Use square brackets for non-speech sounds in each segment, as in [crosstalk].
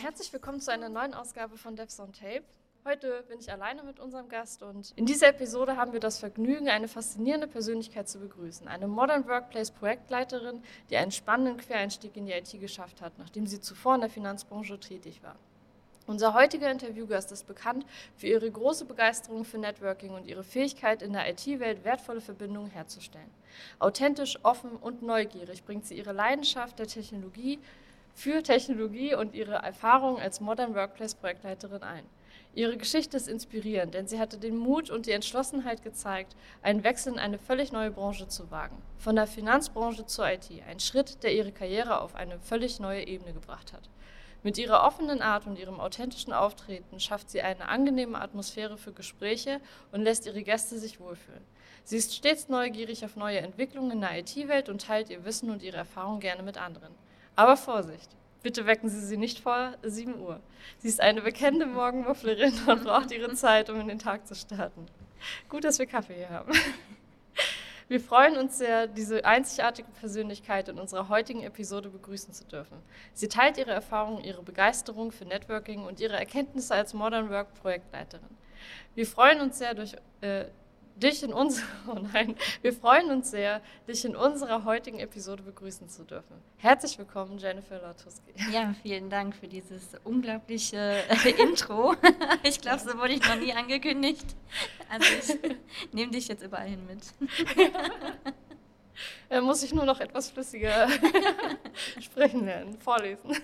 Herzlich willkommen zu einer neuen Ausgabe von Devs on Tape. Heute bin ich alleine mit unserem Gast und in dieser Episode haben wir das Vergnügen, eine faszinierende Persönlichkeit zu begrüßen. Eine Modern Workplace Projektleiterin, die einen spannenden Quereinstieg in die IT geschafft hat, nachdem sie zuvor in der Finanzbranche tätig war. Unser heutiger Interviewgast ist bekannt für ihre große Begeisterung für Networking und ihre Fähigkeit, in der IT-Welt wertvolle Verbindungen herzustellen. Authentisch, offen und neugierig bringt sie ihre Leidenschaft der Technologie für Technologie und ihre Erfahrung als Modern Workplace Projektleiterin ein. Ihre Geschichte ist inspirierend, denn sie hatte den Mut und die Entschlossenheit gezeigt, einen Wechsel in eine völlig neue Branche zu wagen. Von der Finanzbranche zur IT, ein Schritt, der ihre Karriere auf eine völlig neue Ebene gebracht hat. Mit ihrer offenen Art und ihrem authentischen Auftreten schafft sie eine angenehme Atmosphäre für Gespräche und lässt ihre Gäste sich wohlfühlen. Sie ist stets neugierig auf neue Entwicklungen in der IT-Welt und teilt ihr Wissen und ihre Erfahrungen gerne mit anderen. Aber Vorsicht! Bitte wecken Sie sie nicht vor 7 Uhr. Sie ist eine bekannte Morgenmufflerin und braucht ihre Zeit, um in den Tag zu starten. Gut, dass wir Kaffee hier haben. Wir freuen uns sehr, diese einzigartige Persönlichkeit in unserer heutigen Episode begrüßen zu dürfen. Sie teilt ihre Erfahrungen, ihre Begeisterung für Networking und ihre Erkenntnisse als Modern Work Projektleiterin. Wir freuen uns sehr, durch, äh, dich in unserer, [laughs] oh nein, wir freuen uns sehr, dich in unserer heutigen Episode begrüßen zu dürfen. Herzlich willkommen, Jennifer Latuski. [laughs] Ja, vielen Dank für dieses unglaubliche äh, [laughs] Intro. Ich glaube, so wurde ich noch nie angekündigt. Also ich nehme dich jetzt überall hin mit. Da muss ich nur noch etwas flüssiger sprechen lernen, vorlesen.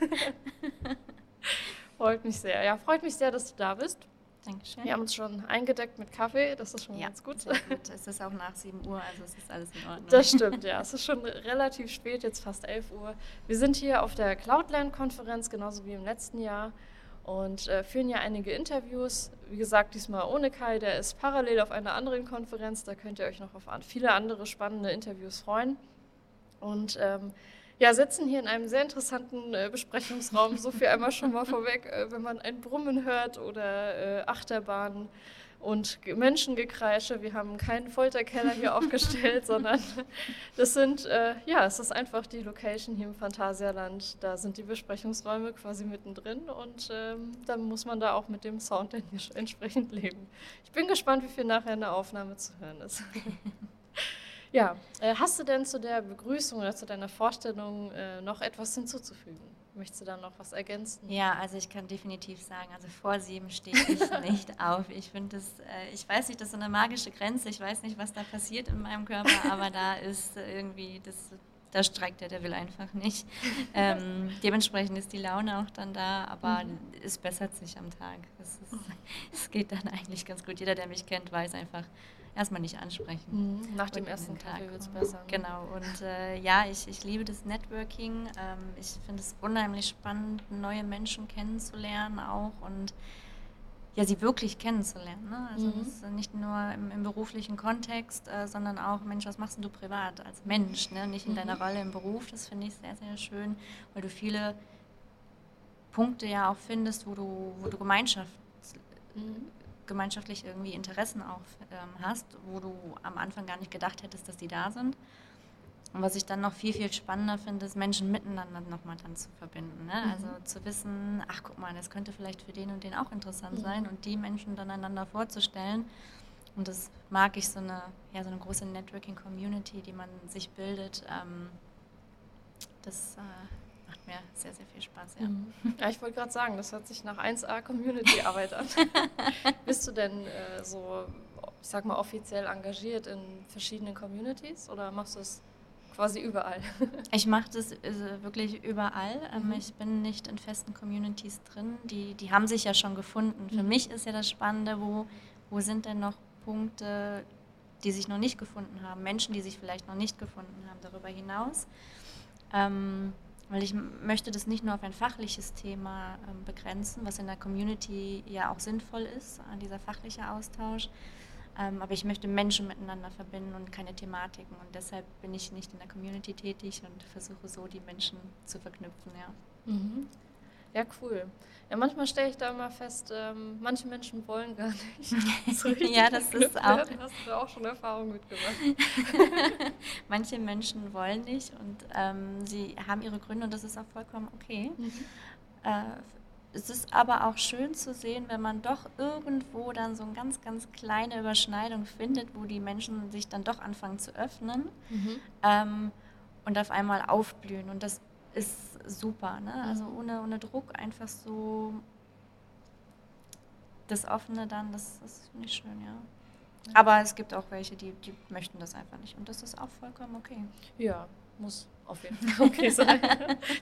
Freut mich sehr. Ja, freut mich sehr, dass du da bist. Dankeschön. Wir haben uns schon eingedeckt mit Kaffee, das ist schon ja, ganz gut. Gut. Es ist auch nach 7 Uhr, also es ist alles in Ordnung. Das stimmt, ja. Es ist schon relativ spät, jetzt fast 11 Uhr. Wir sind hier auf der Cloudland-Konferenz, genauso wie im letzten Jahr, und äh, führen ja einige Interviews. Wie gesagt, diesmal ohne Kai, der ist parallel auf einer anderen Konferenz. Da könnt ihr euch noch auf viele andere spannende Interviews freuen. Und ähm, ja, sitzen hier in einem sehr interessanten äh, Besprechungsraum. So viel einmal schon mal vorweg, äh, wenn man ein Brummen hört oder äh, Achterbahnen und Menschengekreische. Wir haben keinen Folterkeller hier [laughs] aufgestellt, sondern das sind, äh, ja, es ist einfach die Location hier im Phantasialand. Da sind die Besprechungsräume quasi mittendrin und ähm, dann muss man da auch mit dem Sound entsprechend leben. Ich bin gespannt, wie viel nachher in der Aufnahme zu hören ist. [laughs] Ja, äh, hast du denn zu der Begrüßung oder zu deiner Vorstellung äh, noch etwas hinzuzufügen? Möchtest du da noch was ergänzen? Ja, also ich kann definitiv sagen, also vor sieben stehe ich [laughs] nicht auf. Ich finde das, äh, ich weiß nicht, das ist so eine magische Grenze. Ich weiß nicht, was da passiert in meinem Körper, aber da [laughs] ist irgendwie, das, da streikt der Devil einfach nicht. [laughs] Ähm, dementsprechend ist die Laune auch dann da, aber mhm. es bessert sich am Tag. Es, ist, es geht dann eigentlich ganz gut. Jeder, der mich kennt, weiß einfach, erstmal nicht ansprechen. Mhm. Nach dem ersten Tag wird es besser. Ne? Genau, und äh, ja, ich, ich liebe das Networking. Ähm, ich finde es unheimlich spannend, neue Menschen kennenzulernen auch und ja, sie wirklich kennenzulernen. Ne? Also mhm. nicht nur im, im beruflichen Kontext, äh, sondern auch, Mensch, was machst du privat als Mensch, ne? nicht in mhm. deiner Rolle im Beruf. Das finde ich sehr, sehr schön, weil du viele Punkte ja auch findest, wo du, wo du Gemeinschaft mhm gemeinschaftlich irgendwie Interessen auch ähm, hast, wo du am Anfang gar nicht gedacht hättest, dass die da sind. Und was ich dann noch viel, viel spannender finde, ist Menschen miteinander nochmal dann zu verbinden. Ne? Mhm. Also zu wissen, ach guck mal, das könnte vielleicht für den und den auch interessant mhm. sein und die Menschen dann einander vorzustellen. Und das mag ich, so eine, ja, so eine große Networking-Community, die man sich bildet. Ähm, das äh, mir sehr, sehr viel Spaß. Ja, mhm. [laughs] ja ich wollte gerade sagen, das hört sich nach 1A Community-Arbeit an. [laughs] Bist du denn äh, so, ich sag mal, offiziell engagiert in verschiedenen Communities oder machst du es quasi überall? [laughs] ich mache das äh, wirklich überall. Ähm, mhm. Ich bin nicht in festen Communities drin. Die, die haben sich ja schon gefunden. Für mhm. mich ist ja das Spannende, wo, wo sind denn noch Punkte, die sich noch nicht gefunden haben, Menschen, die sich vielleicht noch nicht gefunden haben darüber hinaus. Ähm, weil ich möchte das nicht nur auf ein fachliches Thema ähm, begrenzen, was in der Community ja auch sinnvoll ist, dieser fachliche Austausch. Ähm, aber ich möchte Menschen miteinander verbinden und keine Thematiken. Und deshalb bin ich nicht in der Community tätig und versuche so die Menschen zu verknüpfen. Ja. Mhm. Ja, cool. Ja, manchmal stelle ich da immer fest, ähm, manche Menschen wollen gar nicht. [laughs] So ja, das ist auch. Werden. Hast du auch schon Erfahrung mitgemacht? [laughs] manche Menschen wollen nicht und ähm, sie haben ihre Gründe und das ist auch vollkommen okay. Mhm. Äh, es ist aber auch schön zu sehen, wenn man doch irgendwo dann so eine ganz, ganz kleine Überschneidung findet, wo die Menschen sich dann doch anfangen zu öffnen mhm. ähm, und auf einmal aufblühen. Und das ist super. Ne? Also mhm. ohne, ohne Druck einfach so das Offene dann, das, das finde ich schön, ja. Aber es gibt auch welche, die, die möchten das einfach nicht. Und das ist auch vollkommen okay. Ja, muss auf jeden [laughs] Fall okay sein.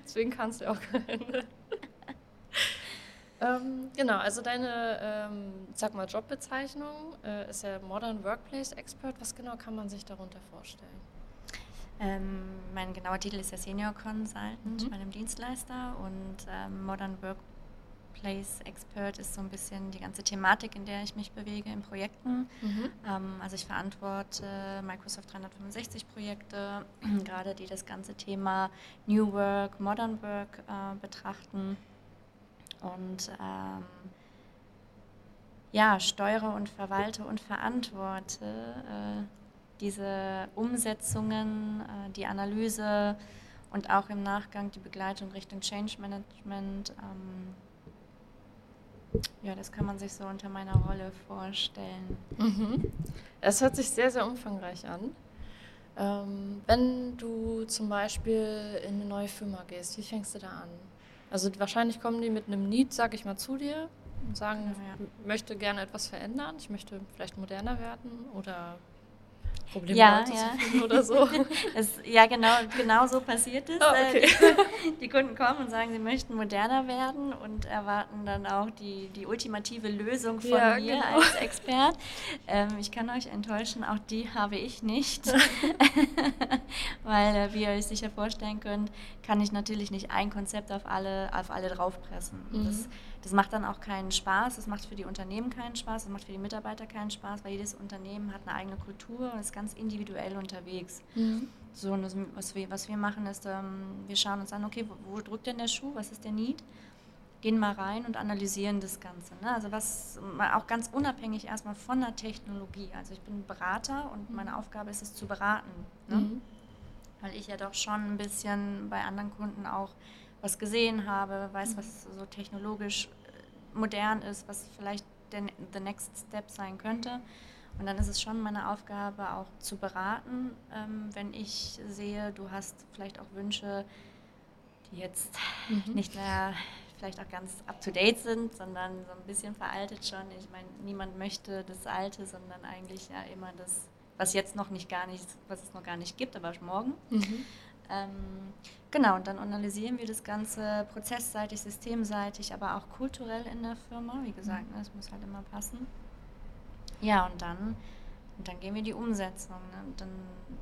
Deswegen kannst du auch keine. [laughs] ähm, genau, also deine, ähm, sag mal, Jobbezeichnung äh, ist ja Modern Workplace Expert. Was genau kann man sich darunter vorstellen? Ähm, mein genauer Titel ist ja Senior Consultant mhm. bei einem Dienstleister und ähm, Modern Workplace Expert ist so ein bisschen die ganze Thematik, in der ich mich bewege in Projekten. Mhm. Ähm, also ich verantworte Microsoft 365 Projekte, [clears throat] gerade die das ganze Thema New Work, Modern Work äh, betrachten und ähm, ja, steuere und verwalte und verantworte äh, diese Umsetzungen, äh, die Analyse und auch im Nachgang die Begleitung Richtung Change Management. Ähm, ja, das kann man sich so unter meiner Rolle vorstellen. Mhm. Es hört sich sehr, sehr umfangreich an. Ähm, wenn du zum Beispiel in eine neue Firma gehst, wie fängst du da an? Also wahrscheinlich kommen die mit einem Need, sag ich mal, zu dir und sagen, ja, ja. ich möchte gerne etwas verändern, ich möchte vielleicht moderner werden oder Probleme ja, ja. oder so. [laughs] Es, ja, genau, genau so passiert es. Oh, okay. die, die, Kunden kommen und sagen, sie möchten moderner werden und erwarten dann auch die, die ultimative Lösung von ja, mir genau. als Expert. Ähm, ich kann euch enttäuschen, auch die habe ich nicht. [laughs] Weil, äh, wie ihr euch sicher vorstellen könnt, kann ich natürlich nicht ein Konzept auf alle, auf alle draufpressen. Mhm. Das, das macht dann auch keinen Spaß, das macht für die Unternehmen keinen Spaß, das macht für die Mitarbeiter keinen Spaß, weil jedes Unternehmen hat eine eigene Kultur und ist ganz individuell unterwegs. Mhm. So, und was, wir, was wir machen ist, ähm, wir schauen uns an, okay, wo, wo, drückt denn der Schuh, was ist der Need? Gehen mal rein und analysieren das Ganze. Ne? Also was auch ganz unabhängig erstmal von der Technologie. Also ich bin Berater und meine mhm. Aufgabe ist es zu beraten. Ne? Mhm. Weil ich ja doch schon ein bisschen bei anderen Kunden auch was gesehen habe, weiß, was so technologisch äh, modern ist, was vielleicht der the next step sein könnte. Und dann ist es schon meine Aufgabe, auch zu beraten, ähm, wenn ich sehe, du hast vielleicht auch Wünsche, die jetzt mhm. nicht mehr vielleicht auch ganz up-to-date sind, sondern so ein bisschen veraltet schon. Ich meine, niemand möchte das Alte, sondern eigentlich ja immer das, was jetzt noch nicht gar nicht, was es noch gar nicht gibt, aber morgen. Mhm. Ähm, genau, und dann analysieren wir das Ganze prozessseitig, systemseitig, aber auch kulturell in der Firma. Wie gesagt, mhm. ne, es muss halt immer passen. Ja, und dann, und dann gehen wir in die Umsetzung. Ne? Dann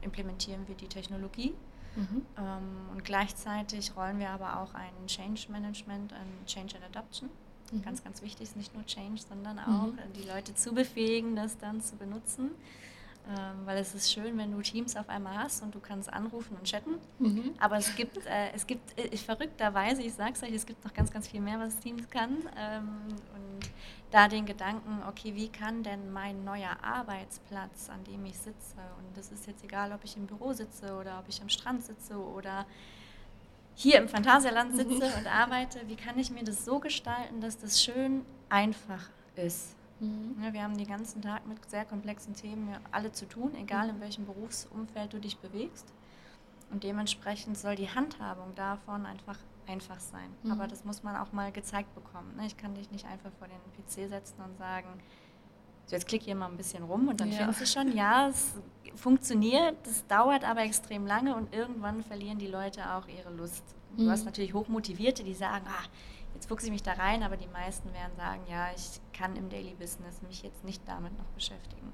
implementieren wir die Technologie. Mhm. Ähm, und gleichzeitig rollen wir aber auch ein Change Management, ein Change and Adoption. Mhm. Ganz, ganz wichtig ist nicht nur Change, sondern auch mhm. die Leute zu befähigen, das dann zu benutzen. Ähm, weil es ist schön, wenn du Teams auf einmal hast und du kannst anrufen und chatten. Mhm. Aber es gibt, äh, es gibt äh, verrückterweise, ich sage es euch, es gibt noch ganz, ganz viel mehr, was Teams kann. Ähm, und da den Gedanken, okay, wie kann denn mein neuer Arbeitsplatz, an dem ich sitze, und das ist jetzt egal, ob ich im Büro sitze oder ob ich am Strand sitze oder hier im Phantasialand sitze mhm. und arbeite, wie kann ich mir das so gestalten, dass das schön einfach ist? Mhm. Ja, wir haben den ganzen Tag mit sehr komplexen Themen alle zu tun, egal in welchem Berufsumfeld du dich bewegst. Und dementsprechend soll die Handhabung davon einfach einfach sein. Mhm. Aber das muss man auch mal gezeigt bekommen. Ne? Ich kann dich nicht einfach vor den PC setzen und sagen, so jetzt klick hier mal ein bisschen rum und dann ja. findest du schon, ja, es funktioniert, das dauert aber extrem lange und irgendwann verlieren die Leute auch ihre Lust. Du mhm. hast natürlich Hochmotivierte, die sagen, ah, jetzt fuchse ich mich da rein, aber die meisten werden sagen, ja, ich kann im Daily Business mich jetzt nicht damit noch beschäftigen.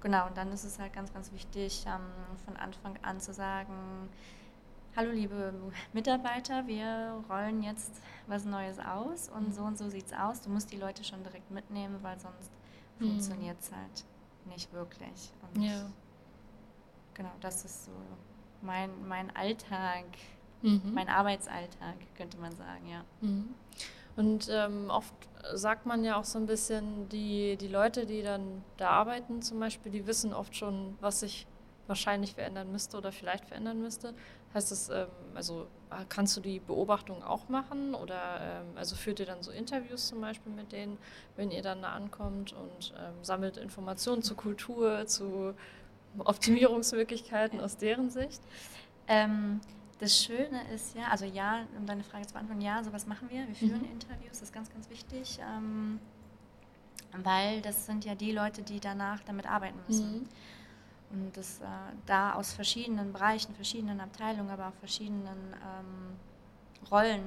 Genau, und dann ist es halt ganz, ganz wichtig, ähm, von Anfang an zu sagen, hallo liebe Mitarbeiter, wir rollen jetzt was Neues aus und mhm. so und so sieht es aus. Du musst die Leute schon direkt mitnehmen, weil sonst mhm. funktioniert es halt nicht wirklich. Und ja. Genau, das ist so mein, mein Alltag mhm. mein Arbeitsalltag, könnte man sagen, ja. Mhm. Und ähm, oft sagt man ja auch so ein bisschen, die, die Leute, die dann da arbeiten zum Beispiel, die wissen oft schon, was sich wahrscheinlich verändern müsste oder vielleicht verändern müsste. Heißt das, ähm, also kannst du die Beobachtung auch machen oder ähm, also führt ihr dann so Interviews zum Beispiel mit denen, wenn ihr dann da ankommt und ähm, sammelt Informationen zur Kultur, zu Optimierungsmöglichkeiten aus deren Sicht? Das Schöne ist ja, also ja, um deine Frage zu beantworten, ja, sowas machen wir. Wir führen mhm. Interviews, das ist ganz, ganz wichtig, ähm, weil das sind ja die Leute, die danach damit arbeiten müssen. Mhm. Und das äh, da aus verschiedenen Bereichen, verschiedenen Abteilungen, aber auch verschiedenen ähm, Rollen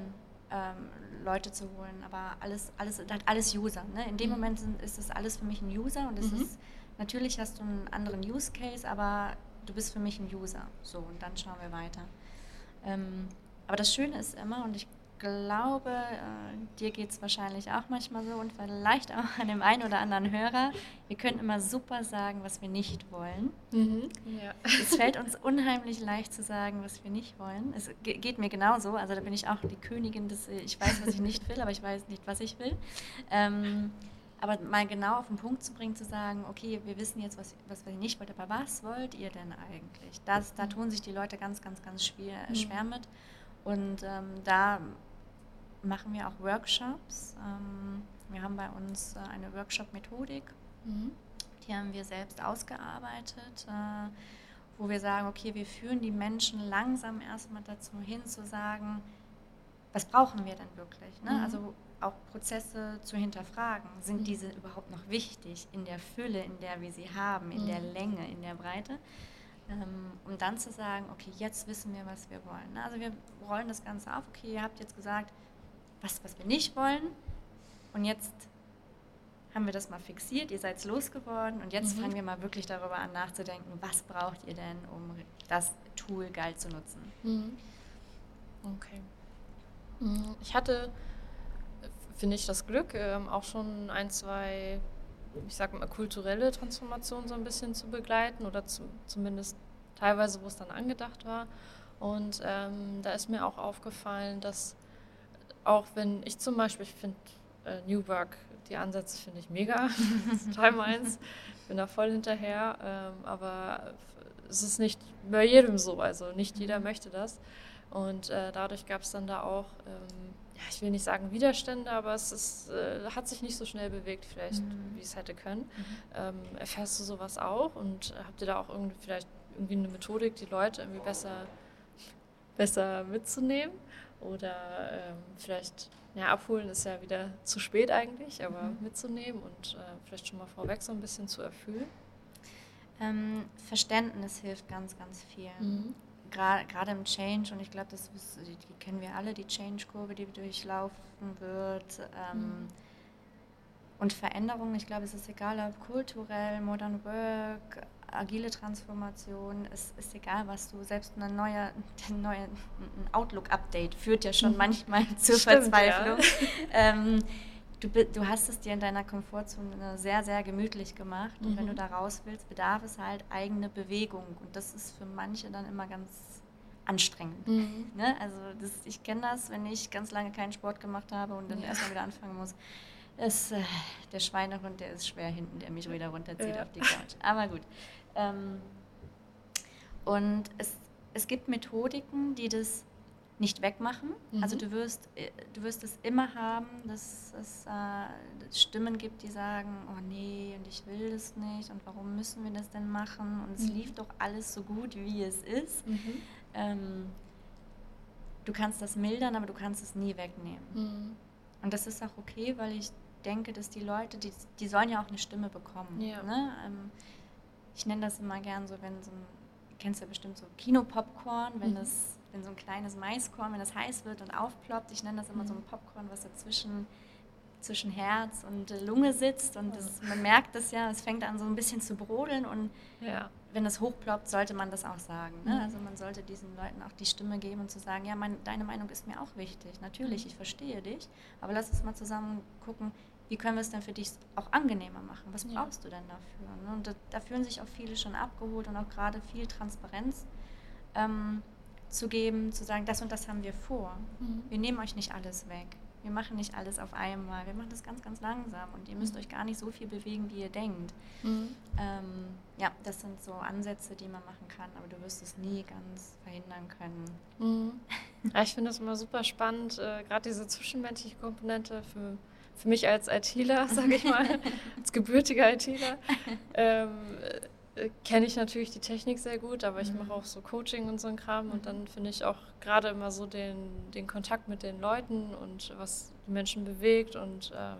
ähm, Leute zu holen. Aber alles, alles, alles User. Ne? In dem mhm. Moment sind, ist das alles für mich ein User und es mhm. ist, natürlich hast du einen anderen Use Case, aber du bist für mich ein User. So, und dann schauen wir weiter. Ähm, aber das Schöne ist immer, und ich glaube, äh, dir geht es wahrscheinlich auch manchmal so und vielleicht auch an dem einen oder anderen Hörer, wir können immer super sagen, was wir nicht wollen. Mhm, ja. Es fällt uns unheimlich leicht zu sagen, was wir nicht wollen. Es geht mir genauso, also da bin ich auch die Königin des, ich weiß, was ich nicht will, aber ich weiß nicht, was ich will. Ähm, aber mal genau auf den Punkt zu bringen, zu sagen, okay, wir wissen jetzt, was, was wir nicht wollt, aber was wollt ihr denn eigentlich? Das, da tun sich die Leute ganz, ganz, ganz schwer, mhm. schwer mit. Und ähm, da machen wir auch Workshops. Ähm, wir haben bei uns äh, eine Workshop-Methodik, mhm. die haben wir selbst ausgearbeitet, äh, wo wir sagen, okay, wir führen die Menschen langsam erstmal dazu hin zu sagen, was brauchen wir denn wirklich? Ne? Mhm. Also auch Prozesse zu hinterfragen. Sind mhm. diese überhaupt noch wichtig in der Fülle, in der wir sie haben, in mhm. der Länge, in der Breite? Ähm, um dann zu sagen, okay, jetzt wissen wir, was wir wollen. Ne? Also wir rollen das Ganze auf. Okay, ihr habt jetzt gesagt, was, was wir nicht wollen. Und jetzt haben wir das mal fixiert, ihr seid losgeworden und jetzt mhm. fangen wir mal wirklich darüber an nachzudenken, was braucht ihr denn, um das Tool geil zu nutzen. Mhm. Okay. Mhm. Ich hatte, finde ich, das Glück, ähm, auch schon ein, zwei, ich sag mal, kulturelle Transformationen so ein bisschen zu begleiten oder zu, zumindest teilweise, wo es dann angedacht war. Und ähm, da ist mir auch aufgefallen, dass auch wenn ich zum Beispiel, ich finde äh, New Work, die Ansätze finde ich mega, [laughs] total meins, bin da voll hinterher, ähm, aber es ist nicht bei jedem so, also nicht jeder mhm. möchte das. Und äh, dadurch gab es dann da auch, ähm, ja, ich will nicht sagen Widerstände, aber es ist, äh, hat sich nicht so schnell bewegt, vielleicht, mhm. wie es hätte können. Mhm. Ähm, erfährst du sowas auch und habt ihr da auch irgendwie vielleicht irgendwie eine Methodik, die Leute irgendwie besser, besser mitzunehmen? Oder ähm, vielleicht, ja, abholen ist ja wieder zu spät eigentlich, aber mhm. mitzunehmen und äh, vielleicht schon mal vorweg so ein bisschen zu erfüllen. Ähm, Verständnis hilft ganz, ganz viel. Mhm. Gerade im Change, und ich glaube, das die, die, kennen wir alle, die Change-Kurve, die durchlaufen wird. Ähm, mhm. Und Veränderungen, ich glaube, es ist egal, ob kulturell, Modern Work, agile Transformation, es ist egal, was du, selbst eine neue, [laughs] neue ein Outlook-Update führt ja schon mhm. manchmal [laughs] zur Stimmt, Verzweiflung. Ja. ähm, du, du hast es dir in deiner Komfortzone sehr, sehr gemütlich gemacht und mhm. wenn du mhm. da raus willst, bedarf es halt eigene Bewegung und das ist für manche dann immer ganz anstrengend. Mhm. Ne? Also das, ich kenne das, wenn ich ganz lange keinen Sport gemacht habe und dann ja. erstmal wieder anfangen muss. Ist, äh, der Schweinehund, der ist schwer hinten, der mich wieder runterzieht ja. auf die Couch. Aber gut. Ähm, und es, es gibt Methodiken, die das nicht wegmachen. Mhm. Also du wirst, äh, du wirst es immer haben, dass es äh, Stimmen gibt, die sagen, oh nee, und ich will das nicht und warum müssen wir das denn machen? Und es mhm. lief doch alles so gut, wie es ist. Mhm. Ähm, du kannst das mildern, aber du kannst es nie wegnehmen. Mhm. Und das ist auch okay, weil ich denke, dass die Leute, die, die sollen ja auch eine Stimme bekommen. Ja. Ne? Ähm, ich nenne das immer gern so, wenn so ein, kennst du ja bestimmt so Kinopopcorn, wenn mhm. das, wenn so ein kleines Maiskorn, wenn das heiß wird und aufploppt, ich nenne das immer mhm. so ein Popcorn, was dazwischen zwischen Herz und Lunge sitzt und das, man merkt das ja, es fängt an so ein bisschen zu brodeln und ja. wenn es hochploppt, sollte man das auch sagen. Ne? Mhm. Also man sollte diesen Leuten auch die Stimme geben und zu sagen, ja, mein, deine Meinung ist mir auch wichtig, natürlich, mhm. ich verstehe dich, aber lass uns mal zusammen gucken, wie können wir es denn für dich auch angenehmer machen? Was ja. brauchst du denn dafür? Ne? Und da, da, fühlen sich auch viele schon abgeholt und auch gerade viel Transparenz ähm, zu geben, zu sagen, das und das haben wir vor. Mhm. Wir nehmen euch nicht alles weg. Wir machen nicht alles auf einmal. Wir machen das ganz, ganz langsam und ihr müsst Mhm. euch gar nicht so viel bewegen, wie ihr denkt. Mhm. Ähm, ja, das sind so Ansätze, die man machen kann, aber du wirst es nie ganz verhindern können. Mhm. [laughs] Ja, ich finde das immer super spannend, äh, gerade diese zwischenmenschliche Komponente für, für mich als ITler, [laughs] sage ich mal, [laughs] als gebürtiger ITler. Ähm, äh, kenne ich natürlich die Technik sehr gut, aber ich Mhm. mache auch so Coaching und so ein Kram und Mhm. dann finde ich auch gerade immer so den, den Kontakt mit den Leuten und was die Menschen bewegt und ähm,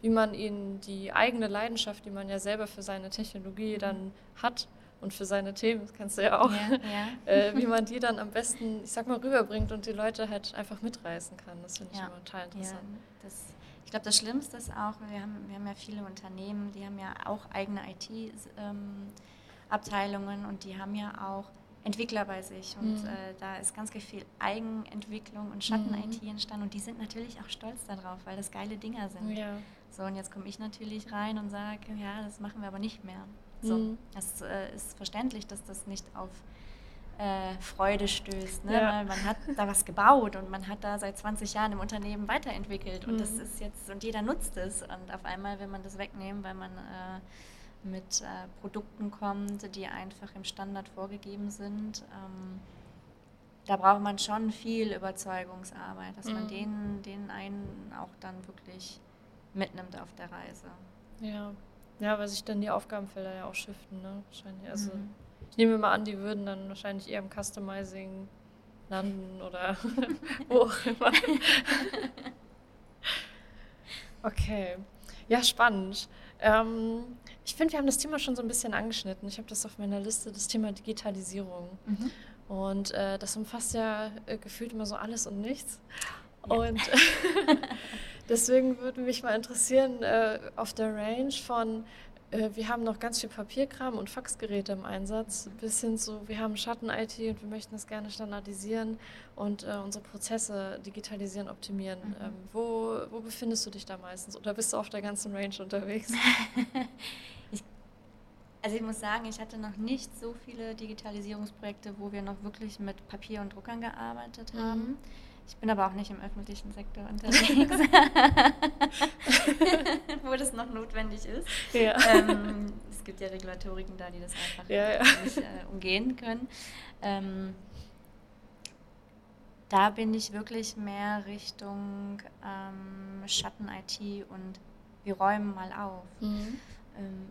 wie man ihnen die eigene Leidenschaft, die man ja selber für seine Technologie dann hat und für seine Themen, das kennst du ja auch, Ja, ja. [laughs] äh, wie man die dann am besten, ich sag mal, rüberbringt und die Leute halt einfach mitreißen kann. Das finde ich Ja. immer total Ja, interessant. das, ich glaube, das Schlimmste ist auch, wir haben, wir haben ja viele Unternehmen, die haben ja auch eigene IT-Abteilungen und die haben ja auch Entwickler bei sich. Und Mhm. äh, da ist ganz viel Eigenentwicklung und Mhm. Schatten-IT entstanden und die sind natürlich auch stolz darauf, weil das geile Dinger sind. Ja. So, und jetzt komme ich natürlich rein und sage, ja, das machen wir aber nicht mehr. So, Mhm. das äh, ist verständlich, dass das nicht auf äh, Freude stößt. Ne? Ja. Man hat da was gebaut und man hat da seit 20 Jahren im Unternehmen weiterentwickelt und das Mhm. ist jetzt, und jeder nutzt es. Und auf einmal will man das wegnehmen, weil man äh, mit äh, Produkten kommt, die einfach im Standard vorgegeben sind. Ähm, da braucht man schon viel Überzeugungsarbeit, dass man Mhm. den, den einen auch dann wirklich mitnimmt auf der Reise. Ja. Ja, weil sich dann die Aufgabenfelder ja auch shiften, ne? Wahrscheinlich. Also Mhm. Ich nehme mal an, die würden dann wahrscheinlich eher im Customizing landen oder [laughs] wo auch immer. [laughs] okay. Ja, spannend. Ähm, ich finde, wir haben das Thema schon so ein bisschen angeschnitten. Ich habe das auf meiner Liste, das Thema Digitalisierung. Mhm. Und äh, das umfasst ja äh, gefühlt immer so alles und nichts. Ja. Und [laughs] deswegen würde mich mal interessieren, äh, auf der Range von, wir haben noch ganz viel Papierkram und Faxgeräte im Einsatz, bis hin zu, wir haben Schatten-IT und wir möchten das gerne standardisieren und äh, unsere Prozesse digitalisieren, optimieren. Mhm. Ähm, wo, wo befindest du dich da meistens? Oder bist du auf der ganzen Range unterwegs? [laughs] ich, also ich muss sagen, ich hatte noch nicht so viele Digitalisierungsprojekte, wo wir noch wirklich mit Papier und Druckern gearbeitet Mhm. Ich bin aber auch nicht im öffentlichen Sektor unterwegs, [laughs] [laughs] wo das noch notwendig ist. ja. Ähm, es gibt ja Regulatoriken da, die das einfach Ja, ja. nicht äh, umgehen können. Ähm, da bin ich wirklich mehr Richtung ähm, Schatten-IT und wir räumen mal auf. Mhm. Ähm,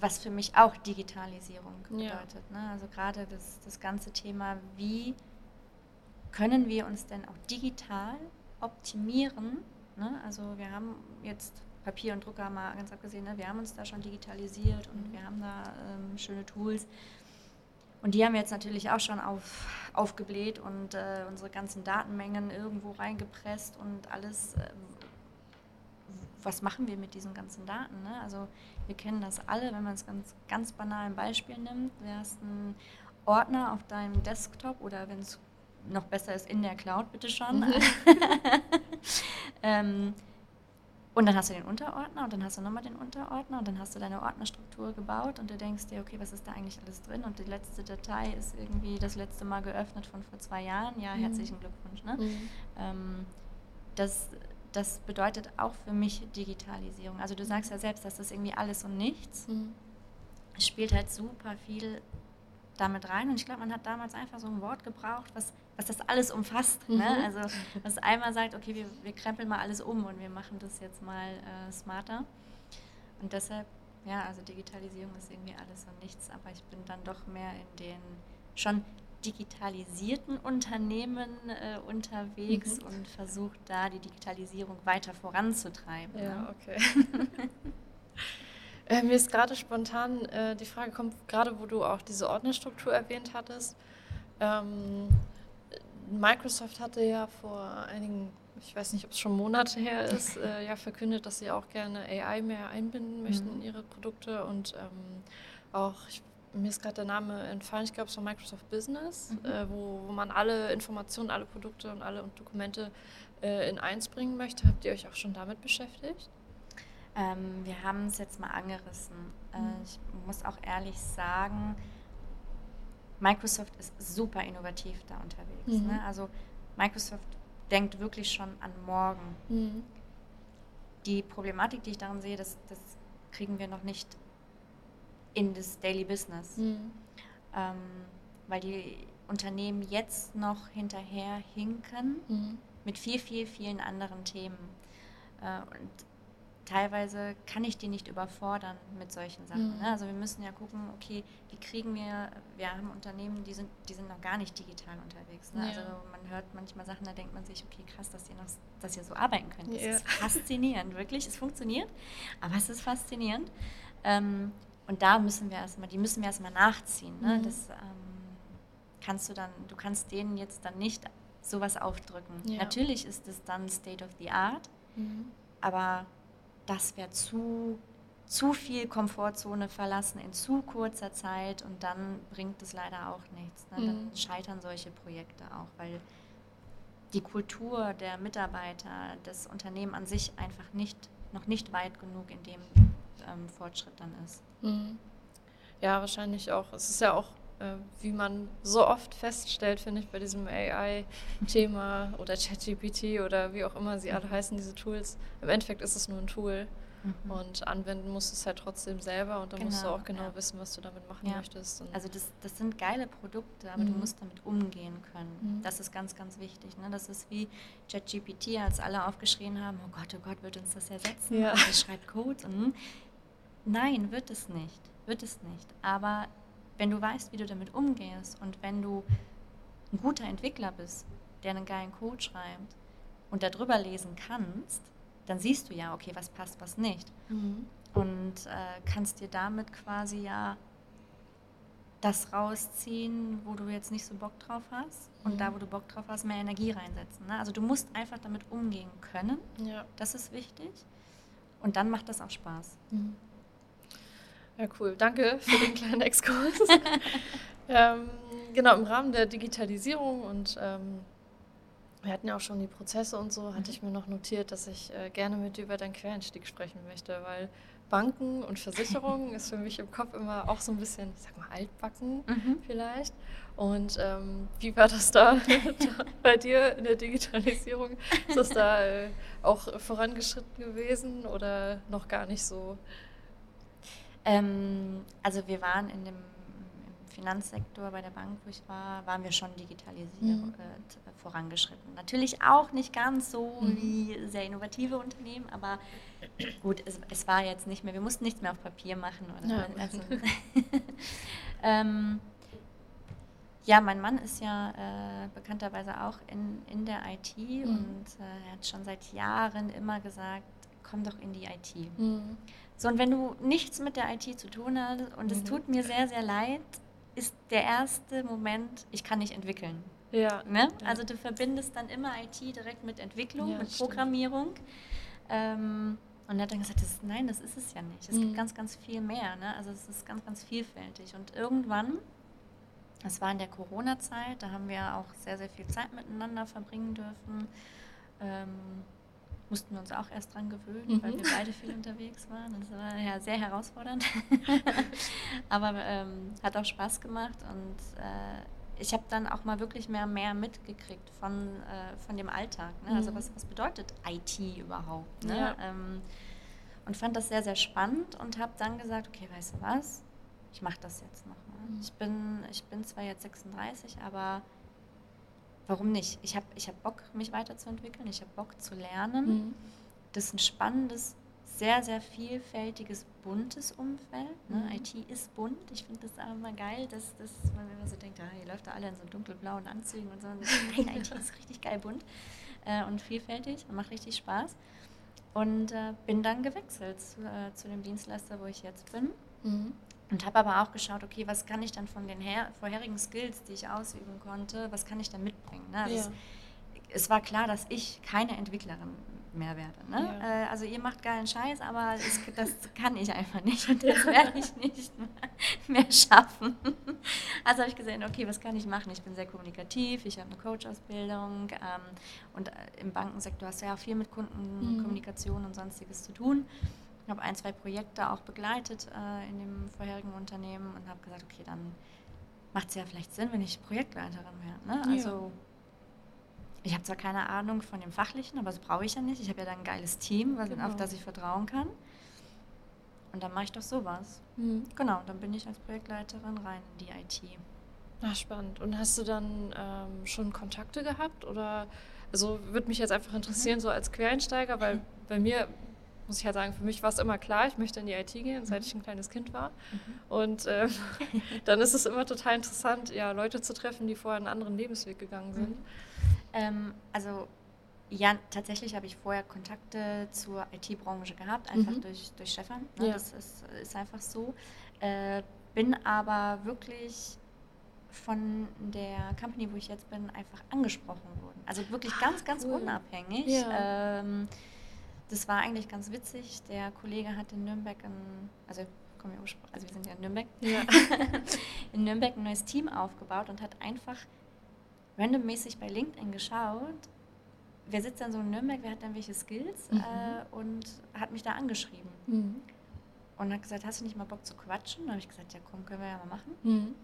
was für mich auch Digitalisierung bedeutet. Ne? Also gerade das, das ganze Thema, wie können wir uns denn auch digital optimieren? Ne? Also wir haben jetzt Papier und Drucker mal ganz abgesehen, ne? wir haben uns da schon digitalisiert und Mhm. wir haben da ähm, schöne Tools. Und die haben wir jetzt natürlich auch schon auf, aufgebläht und äh, unsere ganzen Datenmengen irgendwo reingepresst und alles. Äh, was machen wir mit diesen ganzen Daten? Ne? Also wir kennen das alle, wenn man es ganz, ganz banal ein Beispiel nimmt. Du hast einen Ordner auf deinem Desktop oder wenn es noch besser ist, in der Cloud, bitte schon. Mhm. [laughs] ähm, und dann hast du den Unterordner und dann hast du nochmal den Unterordner und dann hast du deine Ordnerstruktur gebaut und du denkst dir, okay, was ist da eigentlich alles drin? Und die letzte Datei ist irgendwie das letzte Mal geöffnet von vor zwei Jahren. Ja, Mhm. herzlichen Glückwunsch. Ne? Mhm. Ähm, das, das bedeutet auch für mich Digitalisierung. Also du sagst ja selbst, dass das irgendwie alles und nichts. Mhm. Es spielt halt super viel damit rein und ich glaube, man hat damals einfach so ein Wort gebraucht, was, was das alles umfasst. Ne? Mhm. Also was einmal sagt, okay, wir, wir krempeln mal alles um und wir machen das jetzt mal äh, smarter. Und deshalb, ja, also Digitalisierung ist irgendwie alles und nichts, aber ich bin dann doch mehr in den schon digitalisierten Unternehmen äh, unterwegs Mhm. und versuche da die Digitalisierung weiter voranzutreiben. Ja, Ne? okay. [laughs] äh, mir ist gerade spontan äh, die Frage kommt, gerade wo du auch diese Ordnerstruktur erwähnt hattest. Ähm, Microsoft hatte ja vor einigen, ich weiß nicht, ob es schon Monate her ist, äh, ja verkündet, dass sie auch gerne AI mehr einbinden möchten Mhm. in ihre Produkte und ähm, auch, ich, mir ist gerade der Name entfallen, ich glaube es war Microsoft Business, Mhm. äh, wo, wo man alle Informationen, alle Produkte und alle Dokumente äh, in eins bringen möchte. Habt ihr euch auch schon damit beschäftigt? Ähm, wir haben es jetzt mal angerissen. Äh, Mhm. ich muss auch ehrlich sagen, Microsoft ist super innovativ da unterwegs. Mhm. Ne? Also Microsoft denkt wirklich schon an morgen. Mhm. Die Problematik, die ich darin sehe, das, das kriegen wir noch nicht in das Daily Business. Mhm. Ähm, weil die Unternehmen jetzt noch hinterher hinken Mhm. mit viel, viel, vielen anderen Themen. Äh, und teilweise kann ich die nicht überfordern mit solchen Sachen. Mhm. Ne? Also wir müssen ja gucken, okay, wie kriegen wir, wir haben Unternehmen, die sind, die sind noch gar nicht digital unterwegs. Ne? Ja. Also man hört manchmal Sachen, da denkt man sich, okay, krass, dass ihr noch, dass ihr so arbeiten könnt. Das Ja. ist faszinierend, wirklich. Es funktioniert, aber es ist faszinierend. Ähm, und da müssen wir erstmal, die müssen wir erstmal nachziehen. Ne? Mhm. Das ähm, kannst du dann, du kannst denen jetzt dann nicht sowas aufdrücken. Ja. Natürlich ist es dann State of the Art, Mhm. aber das wäre zu, zu viel Komfortzone verlassen in zu kurzer Zeit und dann bringt es leider auch nichts. Ne? Dann Mhm. scheitern solche Projekte auch, weil die Kultur der Mitarbeiter, das Unternehmen an sich einfach nicht, noch nicht weit genug in dem ähm, Fortschritt dann ist. Mhm. Ja, wahrscheinlich auch. Es ist ja auch, wie man so oft feststellt, finde ich, bei diesem AI-Thema [laughs] oder ChatGPT oder wie auch immer sie alle heißen, diese Tools. Im Endeffekt ist es nur ein Tool Mhm. und anwenden musst du es halt trotzdem selber und dann musst du Genau, auch genau ja. wissen, was du damit machen Ja. möchtest. Also das, das sind geile Produkte, aber du Mhm. musst damit umgehen können. Mhm. Das ist ganz, ganz wichtig. Ne? Das ist wie ChatGPT, als alle aufgeschrien haben, oh Gott, oh Gott, wird uns das ersetzen? Ja. Und es schreibt Code. Und, hm. nein, wird es nicht. Wird es nicht. Aber wenn du weißt, wie du damit umgehst und wenn du ein guter Entwickler bist, der einen geilen Code schreibt und darüber lesen kannst, dann siehst du ja, okay, was passt, was nicht Mhm. und äh, kannst dir damit quasi ja das rausziehen, wo du jetzt nicht so Bock drauf hast und Mhm. da, wo du Bock drauf hast, mehr Energie reinsetzen. Ne? Also du musst einfach damit umgehen können, Ja. das ist wichtig und dann macht das auch Spaß. Mhm. Ja, cool. Danke für den [laughs] kleinen Exkurs. [laughs] ähm, genau, im Rahmen der Digitalisierung und ähm, wir hatten ja auch schon die Prozesse und so, hatte Mhm. ich mir noch notiert, dass ich äh, gerne mit dir über deinen Quereinstieg sprechen möchte, weil Banken und Versicherungen [laughs] ist für mich im Kopf immer auch so ein bisschen, ich sag mal, altbacken vielleicht. Und ähm, wie war das da, da bei dir in der Digitalisierung? Ist das da äh, auch vorangeschritten gewesen oder noch gar nicht so? Ähm, also wir waren in dem im Finanzsektor bei der Bank, wo ich war, waren wir schon digitalisiert Mhm. äh, vorangeschritten. Natürlich auch nicht ganz so Mhm. wie sehr innovative Unternehmen, aber gut, es, es war jetzt nicht mehr, wir mussten nichts mehr auf Papier machen. Oder, Ja. also, [laughs] ähm, ja, mein Mann ist ja äh, bekannterweise auch in, in der IT Mhm. und äh, er hat schon seit Jahren immer gesagt, komm doch in die IT. So, und wenn du nichts mit der IT zu tun hast, und es Mhm. tut mir sehr, sehr leid, ist der erste Moment, ich kann nicht entwickeln. Ja. Ne? Ja. Also du verbindest dann immer IT direkt mit Entwicklung, Ja, mit stimmt. Programmierung. Ähm, und er hat dann gesagt, das, ist- nein, das ist es ja nicht. Es Mhm. gibt ganz, ganz viel mehr. Ne? Also es ist ganz, ganz vielfältig. Und irgendwann, das war in der Corona-Zeit, da haben wir auch sehr, sehr viel Zeit miteinander verbringen dürfen. Ähm, mussten wir uns auch erst dran gewöhnen, weil Mhm. wir beide viel unterwegs waren. Das war ja sehr herausfordernd. [laughs] Aber ähm, hat auch Spaß gemacht und äh, ich habe dann auch mal wirklich mehr mehr mitgekriegt von, äh, von dem Alltag. Ne? Also Mhm. was, was bedeutet IT überhaupt? Ne? Ja. Ähm, und fand das sehr, sehr spannend und habe dann gesagt, okay, weißt du was, ich mache das jetzt nochmal. Mhm. Ich, bin, ich bin zwar jetzt 36, aber warum nicht? Ich habe ich hab Bock, mich weiterzuentwickeln, ich habe Bock zu lernen. Mhm. Das ist ein spannendes, sehr, sehr vielfältiges, buntes Umfeld. Ne? Mhm. IT ist bunt. Ich finde das auch immer geil, dass, dass man immer so denkt, ah, ihr läuft da alle in so dunkelblauen Anzügen und so. Und Nein, [laughs] IT ist richtig geil bunt äh, und vielfältig und macht richtig Spaß. Und äh, bin dann gewechselt zu, äh, zu dem Dienstleister, wo ich jetzt bin. Mhm. Und habe aber auch geschaut, okay, was kann ich dann von den her vorherigen Skills, die ich ausüben konnte, was kann ich dann mitbringen? Ne? Also Ja. es, es war klar, dass ich keine Entwicklerin mehr werde. Ne? Ja. Äh, also ihr macht geilen Scheiß, aber es, das kann ich einfach nicht und das werde ich nicht mehr, mehr schaffen. Also habe ich gesehen, okay, was kann ich machen? Ich bin sehr kommunikativ, ich habe eine Coach-Ausbildung ähm, und äh, im Bankensektor hast du ja auch viel mit Mhm. Kundenkommunikation und sonstiges zu tun. Ich habe ein, zwei Projekte auch begleitet äh, in dem vorherigen Unternehmen und habe gesagt, okay, dann macht es ja vielleicht Sinn, wenn ich Projektleiterin wäre. Ne? Also ich habe zwar keine Ahnung von dem Fachlichen, aber das brauche ich ja nicht. Ich habe ja dann ein geiles Team, genau. auf das ich vertrauen kann. Und dann mache ich doch sowas. Mhm. Genau, dann bin ich als Projektleiterin rein in die IT. Ah, spannend. Und hast du dann ähm, schon Kontakte gehabt? Oder, also würde mich jetzt einfach interessieren, mhm. so als Quereinsteiger, weil [laughs] bei mir, muss ich halt sagen, für mich war es immer klar, ich möchte in die IT gehen, seit mhm. ich ein kleines Kind war. Mhm. Und ähm, [laughs] dann ist es immer total interessant, ja, Leute zu treffen, die vorher einen anderen Lebensweg gegangen sind. Mhm. Ähm, also ja, tatsächlich habe ich vorher Kontakte zur IT-Branche gehabt, einfach mhm. durch, durch Stefan. Ne? Ja. Das ist, ist einfach so. Äh, bin aber wirklich von der Company, wo ich jetzt bin, einfach angesprochen worden. Also wirklich ganz, ganz cool. unabhängig. Ja. Ähm, das war eigentlich ganz witzig. Der Kollege hat in Nürnberg ein, also kommen wir also wir sind ja in Nürnberg, ja. [laughs] in Nürnberg ein neues Team aufgebaut und hat einfach randommäßig bei LinkedIn geschaut, wer sitzt dann so in Nürnberg, wer hat dann welche Skills mhm. äh, und hat mich da angeschrieben. Mhm. Und hat gesagt, hast du nicht mal Bock zu quatschen? Und habe ich gesagt, ja komm, können wir ja mal machen. Mhm.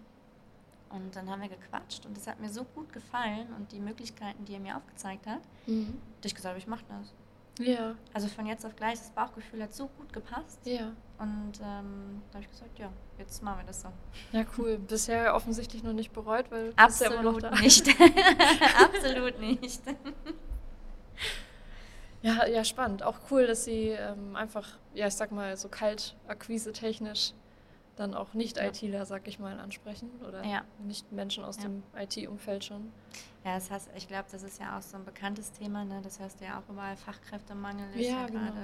Und dann haben wir gequatscht und das hat mir so gut gefallen und die Möglichkeiten, die er mir aufgezeigt hat, mhm. dass ich gesagt habe, ich mache das. Ja. Also von jetzt auf gleich, das Bauchgefühl hat so gut gepasst. Ja. Und ähm, da habe ich gesagt, ja, jetzt machen wir das so. Ja, cool. Bisher offensichtlich noch nicht bereut, weil Absolut ja immer noch da. nicht. [laughs] [laughs] Absolut nicht. Ja, ja, spannend. Auch cool, dass Sie ähm, einfach, ja, ich sag mal, so kalt Akquise technisch dann auch Nicht-ITler, sag ich mal, ansprechen oder ja. nicht Menschen aus ja. dem IT-Umfeld schon. Ja, das heißt, ich glaube, das ist ja auch so ein bekanntes Thema, ne? das hörst du ja auch überall, Fachkräftemangel ist ja, genau. gerade.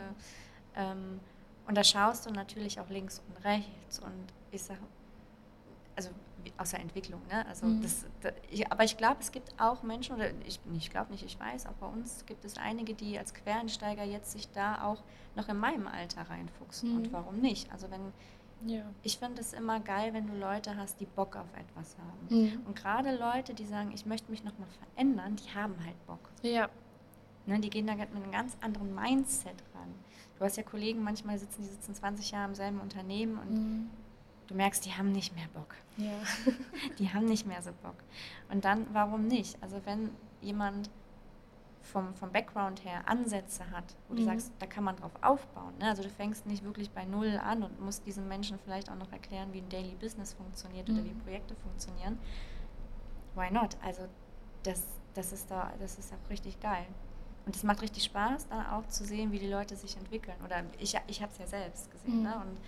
Ähm, und da schaust du natürlich auch links und rechts und ich sage, also aus der Entwicklung. Ne? Also mhm. das, das ich, aber ich glaube, es gibt auch Menschen, oder ich, ich glaube nicht, ich weiß, auch bei uns gibt es einige, die als Quereinsteiger jetzt sich da auch noch in meinem Alter reinfuchsen. Mhm. Und warum nicht? Also wenn ja. ich finde es immer geil, wenn du Leute hast, die Bock auf etwas haben. Mhm. Und gerade Leute, die sagen, ich möchte mich nochmal verändern, die haben halt Bock. Ja. Ne, die gehen da mit einem ganz anderen Mindset ran. Du hast ja Kollegen, manchmal sitzen die sitzen 20 Jahre im selben Unternehmen und mhm du merkst, die haben nicht mehr Bock. Ja. [laughs] die haben nicht mehr so Bock. Und dann, warum nicht? Also wenn jemand vom, vom Background her Ansätze hat, wo mhm. du sagst, da kann man drauf aufbauen. Ne? Also du fängst nicht wirklich bei Null an und musst diesen Menschen vielleicht auch noch erklären, wie ein Daily Business funktioniert mhm. oder wie Projekte funktionieren. Why not? Also das, das, ist da, das ist auch richtig geil. Und es macht richtig Spaß, dann auch zu sehen, wie die Leute sich entwickeln. Oder ich, ich habe es ja selbst gesehen. Mhm. Ne? Und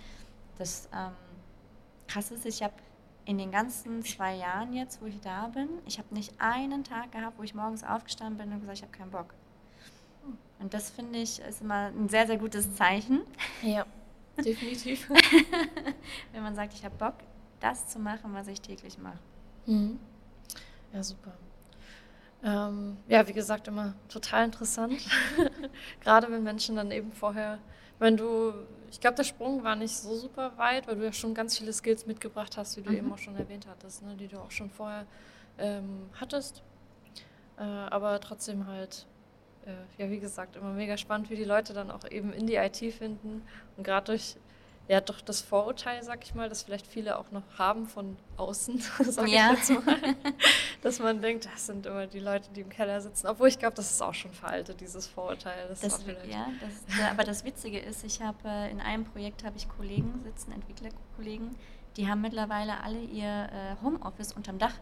das ähm, krass ist, ich habe in den ganzen zwei Jahren jetzt, wo ich da bin, ich habe nicht einen Tag gehabt, wo ich morgens aufgestanden bin und gesagt, ich habe keinen Bock. Und das finde ich ist immer ein sehr, sehr gutes Zeichen. Ja, [laughs] definitiv. [laughs] Wenn man sagt, ich habe Bock, das zu machen, was ich täglich mache. Mhm. Ja, super. Ähm, ja, wie gesagt, immer total interessant. [laughs] Gerade wenn Menschen dann eben vorher, wenn du ich glaube, der Sprung war nicht so super weit, weil du ja schon ganz viele Skills mitgebracht hast, wie du mhm. eben auch schon erwähnt hattest, ne, die du auch schon vorher ähm, hattest. Äh, aber trotzdem halt, äh, ja, wie gesagt, immer mega spannend, wie die Leute dann auch eben in die IT finden. Und gerade durch ja doch das Vorurteil, sag ich mal, das vielleicht viele auch noch haben von außen, [laughs] sag ja. ich jetzt mal, dass man denkt, das sind immer die Leute, die im Keller sitzen. Obwohl ich glaube, das ist auch schon veraltet, dieses Vorurteil. Das das, ja, das, aber das Witzige ist, ich habe äh, in einem Projekt habe ich Kollegen sitzen, Entwicklerkollegen, die haben mittlerweile alle ihr äh, Homeoffice unterm Dach.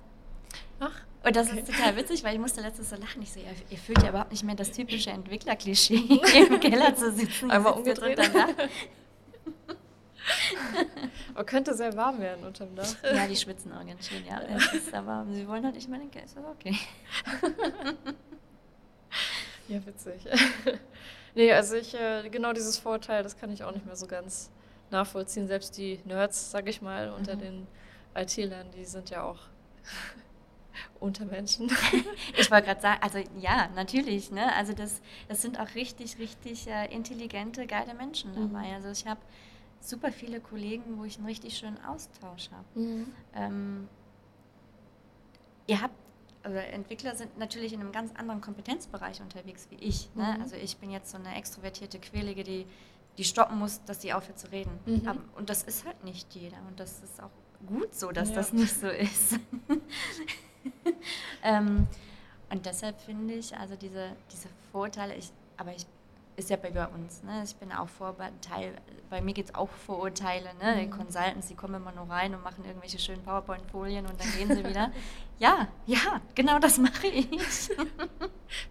Ach. Und das okay. ist total witzig, weil ich musste letztes so lachen. Ich so, ihr, ihr fühlt ja überhaupt nicht mehr das typische Entwicklerklischee, [laughs] im Keller zu sitzen. Einmal umgedreht. Dach. [laughs] [laughs] Aber könnte sehr warm werden unterm Dach. Ja, die schwitzen auch ganz schön, ja. Es ist warm. Sie wollen halt nicht mal den Käse, okay. [laughs] ja, witzig. [laughs] nee, also ich, äh, genau dieses Vorteil, das kann ich auch nicht mehr so ganz nachvollziehen. Selbst die Nerds, sag ich mal, unter mhm. den IT-Lern, die sind ja auch unter Menschen. ich wollte gerade sagen, also ja, natürlich. Ne? Also das, das sind auch richtig, richtig äh, intelligente, geile Menschen mhm. dabei. Also ich habe super viele Kollegen, wo ich einen richtig schönen Austausch habe. Mhm. Ähm, ihr habt, also Entwickler sind natürlich in einem ganz anderen Kompetenzbereich unterwegs wie ich. Ne? Mhm. Also ich bin jetzt so eine extrovertierte Quälige, die, die stoppen muss, dass sie aufhört zu reden. Mhm. Aber, und das ist halt nicht jeder. Und das ist auch gut so, dass Ja. das nicht so ist. [laughs] ähm, und deshalb finde ich, also diese, diese Vorurteile, ich, aber ich ist ja bei, uns, ne? Ich bin auch Vorurteil, bei mir gibt es auch Vorurteile, ne? Die Mhm. Consultants, die kommen immer nur rein und machen irgendwelche schönen PowerPoint-Folien und dann gehen sie wieder. [laughs] ja, ja, genau das mache ich.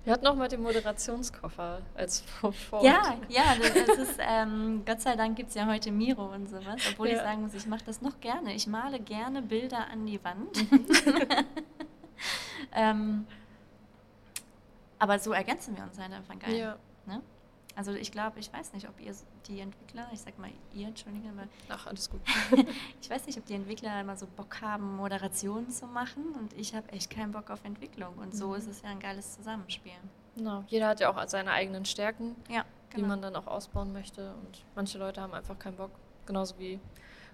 Wir hatten auch mal den Moderationskoffer als Vor Vor Ja, ja, das, ist, ähm, Gott sei Dank gibt es ja heute Miro und sowas, obwohl ich Ja. sagen muss, ich mache das noch gerne. Ich male gerne Bilder an die Wand. [laughs] ähm, aber so ergänzen wir uns halt einfach geil. Ja. Ne? Also ich glaube, ich weiß nicht, ob ihr die Entwickler, ich sag mal ihr, entschuldige, aber Ach, alles gut. [laughs] ich weiß nicht, ob die Entwickler immer so Bock haben, Moderationen zu machen und ich habe echt keinen Bock auf Entwicklung und so Mhm. ist es ja ein geiles Zusammenspiel. Genau. Jeder hat ja auch seine eigenen Stärken, Ja, die man dann auch ausbauen möchte. Und manche Leute haben einfach keinen Bock. Genauso wie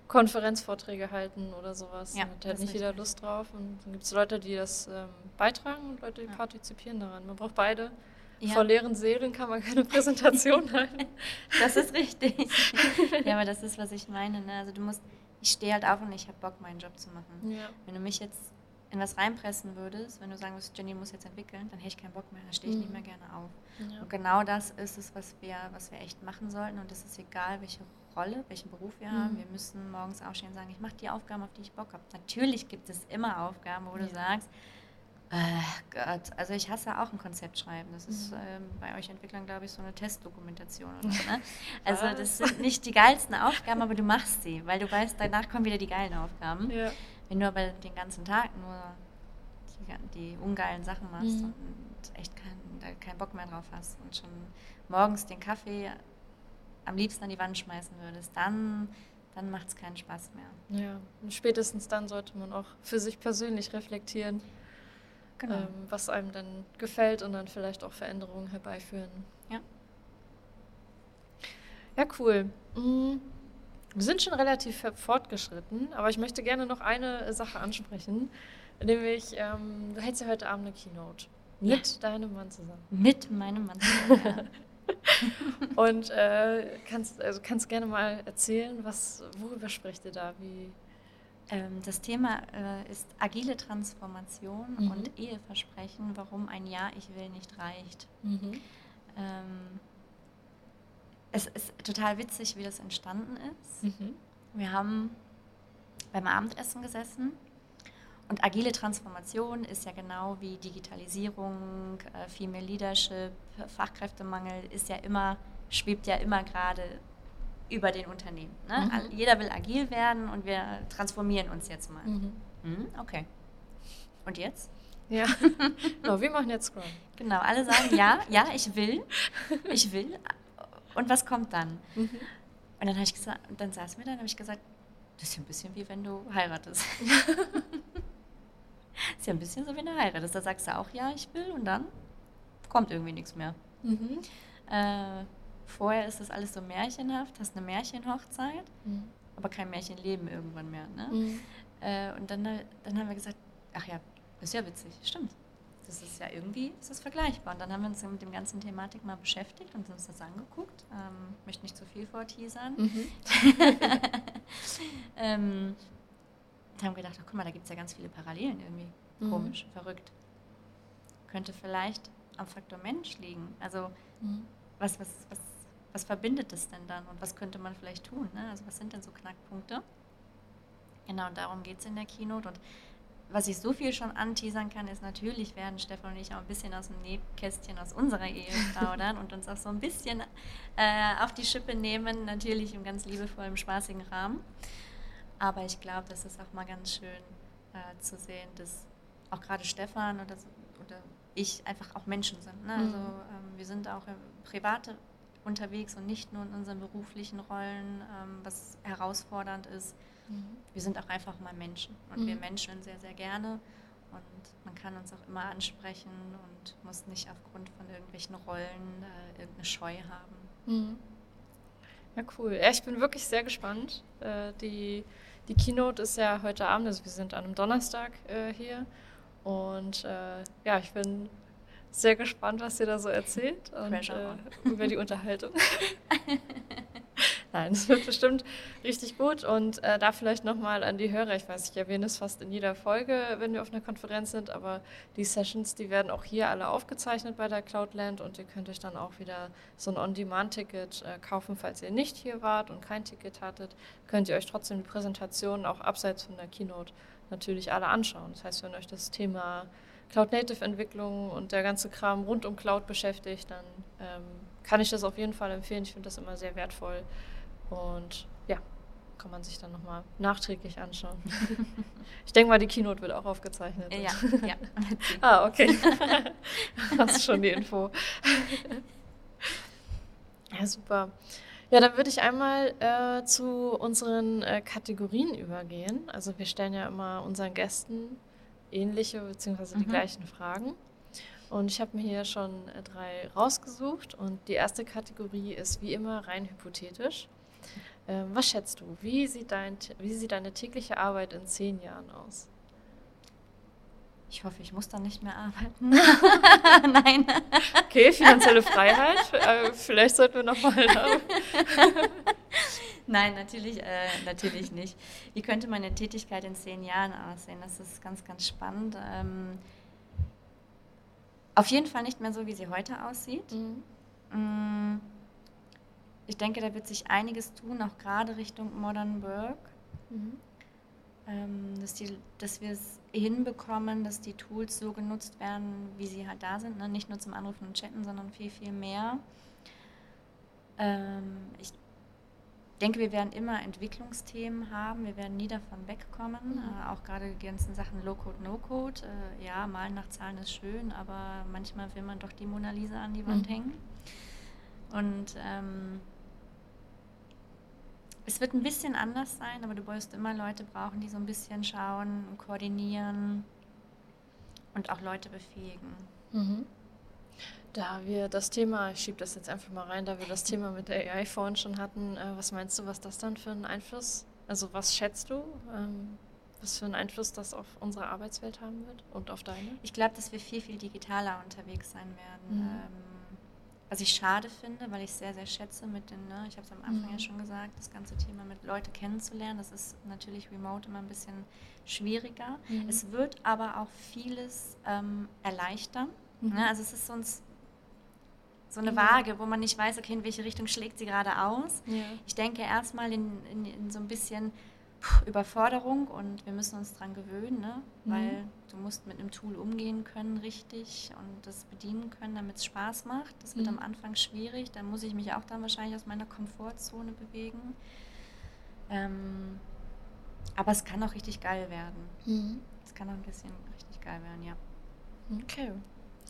Konferenzvorträge halten oder sowas. Ja, da hat nicht jeder. Lust drauf. Und dann gibt es Leute, die das ähm, beitragen und Leute, die Ja. partizipieren daran. Man braucht beide. Ja. Vor leeren Seelen kann man keine Präsentation [laughs] halten. Das ist richtig. [laughs] ja, aber das ist, was ich meine. Ne? Also du musst, ich stehe halt auf und ich habe Bock, meinen Job zu machen. Ja. Wenn du mich jetzt in was reinpressen würdest, wenn du sagen würdest, Jenny muss jetzt entwickeln, dann hätte ich keinen Bock mehr, dann stehe ich nicht Mhm. mehr gerne auf. Ja. Und genau das ist es, was wir, was wir echt machen sollten. Und es ist egal, welche Rolle, welchen Beruf wir haben. Mhm. Wir müssen morgens aufstehen und sagen, ich mache die Aufgaben, auf die ich Bock habe. Natürlich gibt es immer Aufgaben, wo du Ja. sagst, äh, Gott, also ich hasse auch ein Konzept schreiben. Das ist Mhm. ähm, bei euch Entwicklern, glaube ich, so eine Testdokumentation oder so. Ne? [laughs] Also das sind nicht die geilsten Aufgaben, aber du machst sie, weil du weißt, danach kommen wieder die geilen Aufgaben. Ja. Wenn du aber den ganzen Tag nur die, die ungeilen Sachen machst Mhm. und echt kein, keinen Bock mehr drauf hast und schon morgens den Kaffee am liebsten an die Wand schmeißen würdest, dann, dann macht es keinen Spaß mehr. ja. Und spätestens dann sollte man auch für sich persönlich reflektieren, Genau. ähm, was einem dann gefällt und dann vielleicht auch Veränderungen herbeiführen. Ja. Ja, cool. Mm, Wir sind schon relativ fortgeschritten, aber ich möchte gerne noch eine Sache ansprechen, nämlich ähm, du hältst ja heute Abend eine Keynote Ja. mit deinem Mann zusammen. Mit meinem Mann. zusammen, [laughs] Und äh, kannst, also kannst gerne mal erzählen, was, worüber sprecht ihr da? Wie, ja. Das Thema äh, ist agile Transformation Mhm. und Eheversprechen, warum ein Ja, ich will nicht reicht. Ähm, es ist total witzig, wie das entstanden ist. Mhm. Wir haben beim Abendessen gesessen und agile Transformation ist ja genau wie Digitalisierung, äh, Female Leadership, Fachkräftemangel ist ja immer, schwebt ja immer gerade über den Unternehmen. Ne? Mhm. Jeder will agil werden und wir transformieren uns jetzt mal. Mhm. Mhm, okay. Und jetzt? Ja, [laughs] genau, wir machen jetzt Scrum. Genau, alle sagen ja, ja, ich will, ich will. Und was kommt dann? Mhm. Und dann habe ich gesagt, dann saßen wir da und habe ich gesagt, das ist ja ein bisschen wie wenn du heiratest. [laughs] ist ja ein bisschen so wie eine Heiratest. Da sagst du auch, ja, ich will und dann kommt irgendwie nichts mehr. Mhm. Äh, vorher ist das alles so märchenhaft, hast eine Märchenhochzeit, Mhm. aber kein Märchenleben irgendwann mehr. Ne? Mhm. Äh, und dann, dann haben wir gesagt, ach ja, ist ja witzig, stimmt. Das ist ja irgendwie, ist das vergleichbar. Und dann haben wir uns mit dem ganzen Thematik mal beschäftigt und uns das angeguckt. Ähm, möchte nicht zu viel vorteasern. Mhm. [laughs] ähm, und haben gedacht, ach, guck mal, da gibt es ja ganz viele Parallelen irgendwie. Mhm. Komisch, verrückt. Könnte vielleicht am Faktor Mensch liegen. Also Mhm. was, was, was, was verbindet es denn dann und was könnte man vielleicht tun? Ne? Also was sind denn so Knackpunkte? Genau, und darum geht es in der Keynote. Und was ich so viel schon anteasern kann, ist natürlich werden Stefan und ich auch ein bisschen aus dem Nähkästchen aus unserer Ehe [laughs] plaudern und uns auch so ein bisschen äh, auf die Schippe nehmen, natürlich im ganz liebevollen, spaßigen Rahmen. Aber ich glaube, das ist auch mal ganz schön äh, zu sehen, dass auch gerade Stefan oder, oder ich einfach auch Menschen sind. Ne? Also Mhm. ähm, wir sind auch Private unterwegs und nicht nur in unseren beruflichen Rollen, ähm, was herausfordernd ist. Mhm. Wir sind auch einfach mal Menschen und wir Mhm. Menschen sehr, sehr gerne. Und man kann uns auch immer ansprechen und muss nicht aufgrund von irgendwelchen Rollen äh, irgendeine Scheu haben. Mhm. Ja, cool. Ja, ich bin wirklich sehr gespannt. Äh, die, die Keynote ist ja heute Abend, also wir sind an einem Donnerstag äh, hier. Und äh, ja, ich bin sehr gespannt, was ihr da so erzählt und Pressure äh, über die Unterhaltung. [laughs] Nein, es wird bestimmt richtig gut. Und äh, da vielleicht nochmal an die Hörer. Ich weiß, ich erwähne es fast in jeder Folge, wenn wir auf einer Konferenz sind, aber die Sessions, die werden auch hier alle aufgezeichnet bei der Cloudland und ihr könnt euch dann auch wieder so ein On-Demand-Ticket äh, kaufen, falls ihr nicht hier wart und kein Ticket hattet. Könnt ihr euch trotzdem die Präsentation auch abseits von der Keynote natürlich alle anschauen. Das heißt, wenn euch das Thema Cloud-Native-Entwicklung und der ganze Kram rund um Cloud beschäftigt, dann ähm, kann ich das auf jeden Fall empfehlen. Ich finde das immer sehr wertvoll. Und ja, kann man sich dann nochmal nachträglich anschauen. [laughs] ich denke mal, die Keynote wird auch aufgezeichnet. Ja, ja. [laughs] ah, okay. [laughs] Hast schon die Info. ja, super. Ja, dann würde ich einmal äh, zu unseren äh, Kategorien übergehen. Also wir stellen ja immer unseren Gästen ähnliche bzw. die mhm. gleichen Fragen. Und ich habe mir hier schon äh, drei rausgesucht. Und die erste Kategorie ist wie immer rein hypothetisch. Ähm, was schätzt du? Wie sieht, dein, wie sieht deine tägliche Arbeit in zehn Jahren aus? Ich hoffe, ich muss dann nicht mehr arbeiten. [laughs] [laughs] Nein. Okay, finanzielle Freiheit. Äh, vielleicht sollten wir nochmal. [laughs] Nein, natürlich, äh, natürlich nicht. Wie könnte meine Tätigkeit in zehn Jahren aussehen? Das ist ganz, ganz spannend. Ähm, auf jeden Fall nicht mehr so, wie sie heute aussieht. Mhm. Mm, ich denke, da wird sich einiges tun, auch gerade Richtung Modern Work. Mhm. Ähm, dass, die, dass wir es hinbekommen, dass die Tools so genutzt werden, wie sie halt da sind. Ne? Nicht nur zum Anrufen und Chatten, sondern viel, viel mehr. Ähm, ich denke, wir werden immer Entwicklungsthemen haben. Wir werden nie davon wegkommen. Mhm. Äh, auch gerade die ganzen Sachen Low-Code, No-Code. Äh, ja, malen nach Zahlen ist schön, aber manchmal will man doch die Mona Lisa an die Wand mhm. hängen. Und ähm, es wird ein bisschen anders sein, aber du wirst immer Leute brauchen, die so ein bisschen schauen, koordinieren und auch Leute befähigen. Mhm. Da wir das Thema, ich schiebe das jetzt einfach mal rein, da wir das Thema mit der AI vorhin schon hatten, äh, was meinst du, was das dann für einen Einfluss, also was schätzt du, ähm, was für einen Einfluss das auf unsere Arbeitswelt haben wird und auf deine? Ich glaube, dass wir viel, viel digitaler unterwegs sein werden. Mhm. Ähm, was ich schade finde, weil ich sehr, sehr schätze mit den, ne, ich habe es am Anfang mhm. ja schon gesagt, das ganze Thema mit Leute kennenzulernen, das ist natürlich remote immer ein bisschen schwieriger. Mhm. Es wird aber auch vieles ähm, erleichtern. Mhm. Ne? Also es ist sonst so eine Waage, wo man nicht weiß, okay, in welche Richtung schlägt sie gerade aus. Ja. Ich denke erstmal in, in, in so ein bisschen Überforderung und wir müssen uns daran gewöhnen, ne? Mhm. weil du musst mit einem Tool umgehen können richtig und das bedienen können, damit es Spaß macht. Das wird mhm. am Anfang schwierig, da muss ich mich auch dann wahrscheinlich aus meiner Komfortzone bewegen. Ähm, aber es kann auch richtig geil werden. Mhm. Es kann auch ein bisschen richtig geil werden, ja. Okay.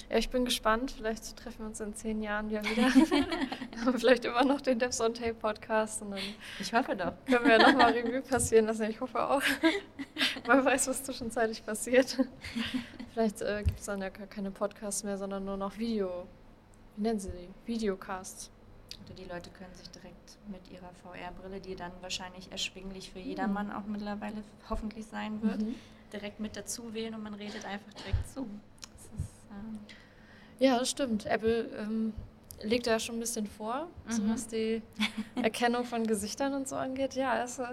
Ja, ich bin gespannt. Vielleicht treffen wir uns in zehn Jahren ja wieder. [laughs] vielleicht immer noch den Devs on Tape Podcast. Und dann ich hoffe doch. Können wir ja nochmal Revue passieren lassen. Ich hoffe auch. [laughs] Man weiß, was zwischenzeitlich passiert. Vielleicht äh, gibt es dann ja gar keine Podcasts mehr, sondern nur noch Video. Wie nennen sie die? Videocasts. Oder die Leute können sich direkt mit ihrer VR-Brille, die dann wahrscheinlich erschwinglich für jedermann mhm. auch mittlerweile hoffentlich sein wird, mhm. direkt mit dazu wählen und man redet einfach direkt zu. Ja, das stimmt. Apple ähm, legt ja schon ein bisschen vor, mhm. so was die [laughs] Erkennung von Gesichtern und so angeht. Ja, das, äh,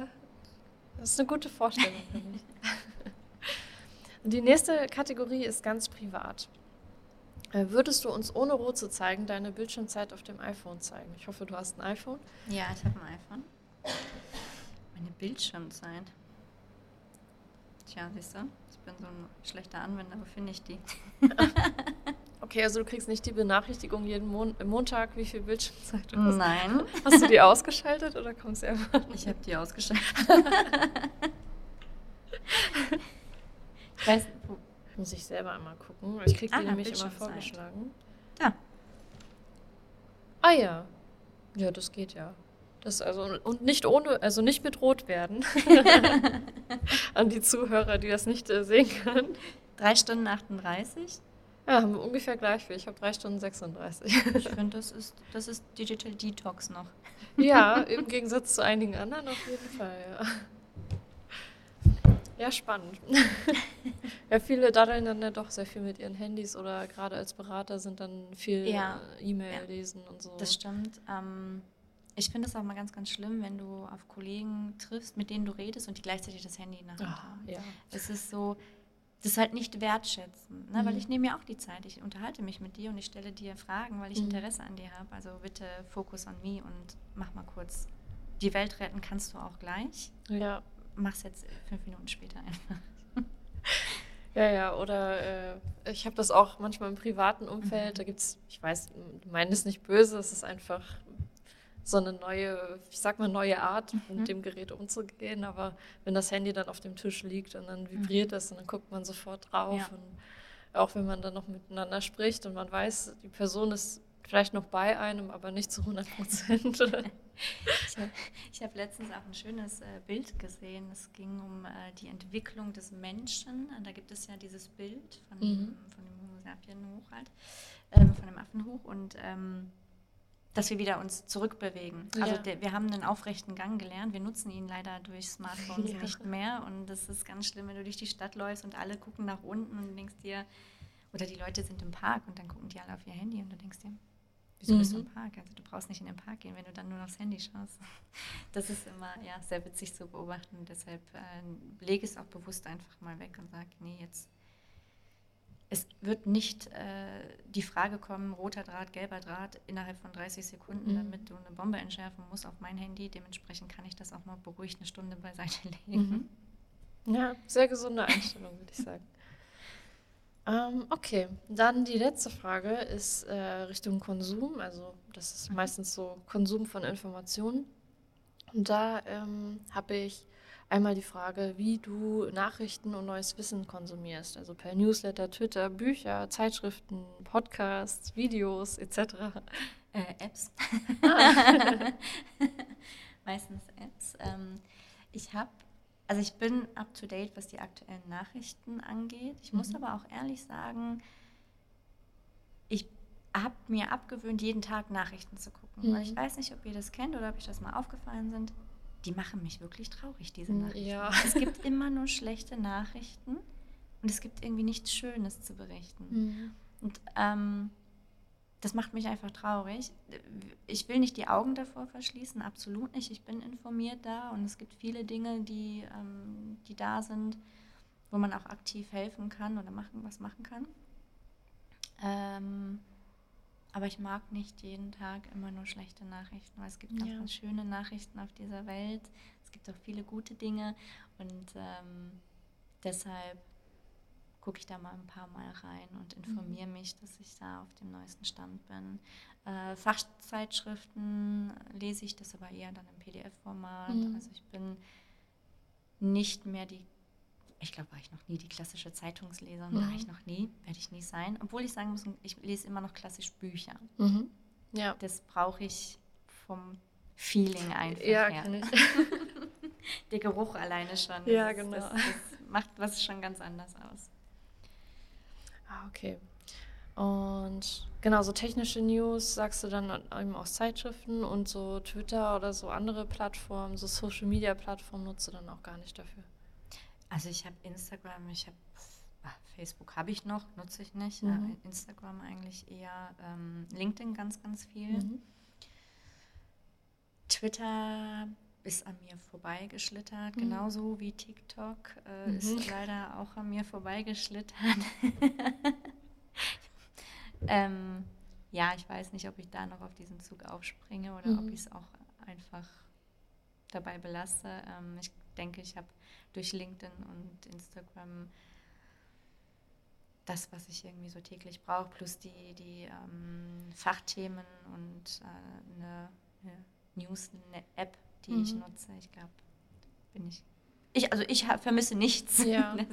das ist eine gute Vorstellung für mich. [laughs] Die nächste Kategorie ist ganz privat. Äh, würdest du uns ohne rot zu zeigen deine Bildschirmzeit auf dem iPhone zeigen? Ich hoffe, du hast ein iPhone. Ja, ich habe ein iPhone. Meine Bildschirmzeit. Tja, siehst du? bin so ein schlechter Anwender, wo finde ich die? [laughs] okay, also du kriegst nicht die Benachrichtigung jeden Mon Montag, wie viel Bildschirmzeit du hast. Nein. Hast du die ausgeschaltet oder kommst du einfach? Ich habe die ausgeschaltet. [laughs] ich weiß, muss ich selber einmal gucken. Ich kriege die ah, nämlich immer vorgeschlagen. Ja. Ah ja. Ja, das geht ja. Das also, und nicht ohne, also nicht mit Rot werden. [laughs] [laughs] An die Zuhörer, die das nicht äh, sehen können. Drei Stunden 38? Ja, haben wir ungefähr gleich viel. Ich habe drei Stunden 36. ich [laughs] finde, das ist, das ist Digital Detox noch. ja, im Gegensatz zu einigen anderen auf jeden Fall, ja. Ja, spannend. ja, viele daddeln dann ja doch sehr viel mit ihren Handys oder gerade als Berater sind dann viel ja. E-Mail ja. lesen und so. Das stimmt. Ähm, Ich finde es auch mal ganz, ganz schlimm, wenn du auf Kollegen triffst, mit denen du redest und die gleichzeitig das Handy in der Hand Ah, haben. ja. Es ist so, das ist halt nicht wertschätzen, ne? weil Mhm. ich nehme mir auch die Zeit. Ich unterhalte mich mit dir und ich stelle dir Fragen, weil ich Mhm. Interesse an dir habe. Also bitte Focus on me und mach mal kurz. Die Welt retten kannst du auch gleich. Ja, Mach's jetzt fünf Minuten später einfach. [laughs] Ja, ja, oder äh, ich habe das auch manchmal im privaten Umfeld. Mhm. Da gibt es, ich weiß, ich meine es nicht böse, es ist einfach so eine neue, ich sag mal, neue Art, Mhm. mit dem Gerät umzugehen. Aber wenn das Handy dann auf dem Tisch liegt und dann vibriert Mhm. es und dann guckt man sofort drauf. Ja. Und auch wenn man dann noch miteinander spricht und man weiß, die Person ist vielleicht noch bei einem, aber nicht zu 100 Prozent. [laughs] Ich habe hab letztens auch ein schönes äh, Bild gesehen. Es ging um äh, die Entwicklung des Menschen. Und da gibt es ja dieses Bild von, Mhm. von dem Homo sapien hoch halt, ähm, von dem Affen hoch und ähm, dass wir wieder uns zurückbewegen. Also Ja. der, wir haben einen aufrechten Gang gelernt. Wir nutzen ihn leider durch Smartphones [laughs] Ja. nicht mehr. Und das ist ganz schlimm, wenn du durch die Stadt läufst und alle gucken nach unten und denkst dir, oder die Leute sind im Park und dann gucken die alle auf ihr Handy und du denkst dir, wieso bist du im Mhm. Park? Also du brauchst nicht in den Park gehen, wenn du dann nur aufs Handy schaust. [laughs] Das ist immer ja, sehr witzig zu beobachten. Deshalb äh, lege es auch bewusst einfach mal weg und sage, nee, jetzt. Es wird nicht äh, die Frage kommen, roter Draht, gelber Draht innerhalb von 30 Sekunden, Mhm. damit du eine Bombe entschärfen musst auf mein Handy. Dementsprechend kann ich das auch mal beruhigt eine Stunde beiseite [laughs] legen. Mhm. Ja, sehr gesunde [laughs] Einstellung, würde ich sagen. Ähm, okay, dann die letzte Frage ist äh, Richtung Konsum. Also das ist Mhm. meistens so Konsum von Informationen. Und da ähm, habe ich einmal die Frage, wie du Nachrichten und neues Wissen konsumierst. Also per Newsletter, Twitter, Bücher, Zeitschriften, Podcasts, Videos etc. Äh, Apps. Ah. [laughs] Meistens Apps. Ähm, ich habe, also ich bin up to date, was die aktuellen Nachrichten angeht. Ich muss Mhm. aber auch ehrlich sagen, habe mir abgewöhnt, jeden Tag Nachrichten zu gucken. Weil ich Mhm. weiß nicht, ob ihr das kennt oder ob euch das mal aufgefallen sind. Die machen mich wirklich traurig, diese Mm, Nachrichten. ja. Es gibt [laughs] immer nur schlechte Nachrichten und es gibt irgendwie nichts Schönes zu berichten. Mhm. Und ähm, das macht mich einfach traurig. Ich will nicht die Augen davor verschließen, absolut nicht. Ich bin informiert da und es gibt viele Dinge, die, ähm, die da sind, wo man auch aktiv helfen kann oder machen, was machen kann. Ähm, aber ich mag nicht jeden Tag immer nur schlechte Nachrichten, weil es gibt Ja. auch schöne Nachrichten auf dieser Welt. Es gibt auch viele gute Dinge und ähm, deshalb gucke ich da mal ein paar Mal rein und informiere mich, dass ich da auf dem neuesten Stand bin. Äh, Fachzeitschriften lese ich das aber eher dann im PDF-Format. Mhm. Also ich bin nicht mehr die, ich glaube, war ich noch nie die klassische Zeitungsleserin, war Mhm. ich noch nie, werde ich nie sein. Obwohl ich sagen muss, ich lese immer noch klassisch Bücher. Mhm. Ja. Das brauche ich vom Feeling einfach Ja, her. kann ich. [laughs] Der Geruch alleine schon. Ja, das, genau. Das, das macht was schon ganz anders aus. Ah, okay. Und genau, so technische News sagst du dann eben aus Zeitschriften und so Twitter oder so andere Plattformen, so Social Media Plattformen nutzt du dann auch gar nicht dafür. Also ich habe Instagram, ich habe Facebook habe ich noch, nutze ich nicht. Mhm. Äh, Instagram eigentlich eher, ähm, LinkedIn ganz, ganz viel. Mhm. Twitter ist an mir vorbeigeschlittert, Mhm. genauso wie TikTok äh, Mhm. ist leider auch an mir vorbeigeschlittert. [laughs] ähm, ja, ich weiß nicht, ob ich da noch auf diesen Zug aufspringe oder ob Mhm. ich es auch einfach dabei belasse. Ähm, ich denke, ich habe durch LinkedIn und Instagram das, was ich irgendwie so täglich brauche, plus die, die ähm, Fachthemen und äh, eine, eine News-App, die ich Mhm. nutze. Ich glaube, bin ich. Ich, also ich vermisse nichts. Ja. [laughs]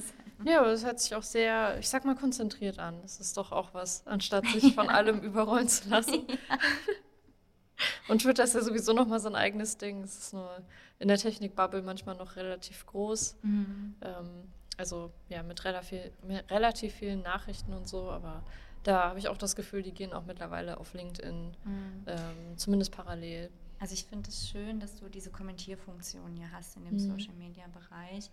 Ja, aber das hört sich auch sehr, ich sag mal, konzentriert an. Das ist doch auch was, anstatt sich von [laughs] allem überrollen zu lassen. Und Twitter ist ja sowieso nochmal so ein eigenes Ding. Es ist nur in der Technikbubble manchmal noch relativ groß. Mhm. Ähm, also ja, mit relativ, mit relativ vielen Nachrichten und so, aber da habe ich auch das Gefühl, die gehen auch mittlerweile auf LinkedIn, Mhm. ähm, zumindest parallel. Also ich finde es schön, dass du diese Kommentierfunktion hier hast in dem Mhm. Social-Media-Bereich.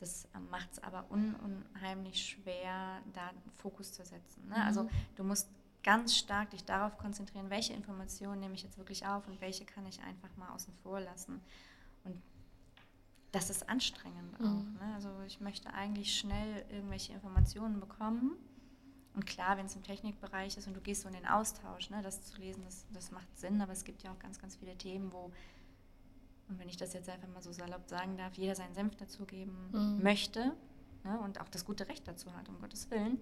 Das macht es aber un unheimlich schwer, da Fokus zu setzen. Ne? Also Mhm. du musst ganz stark dich darauf konzentrieren, welche Informationen nehme ich jetzt wirklich auf und welche kann ich einfach mal außen vor lassen. Und das ist anstrengend mhm. auch. Ne? Also ich möchte eigentlich schnell irgendwelche Informationen bekommen. Und klar, wenn es im Technikbereich ist und du gehst so in den Austausch, ne, das zu lesen, das, das macht Sinn, aber es gibt ja auch ganz, ganz viele Themen, wo, und wenn ich das jetzt einfach mal so salopp sagen darf, jeder seinen Senf dazugeben mhm. möchte ne, und auch das gute Recht dazu hat, um Gottes Willen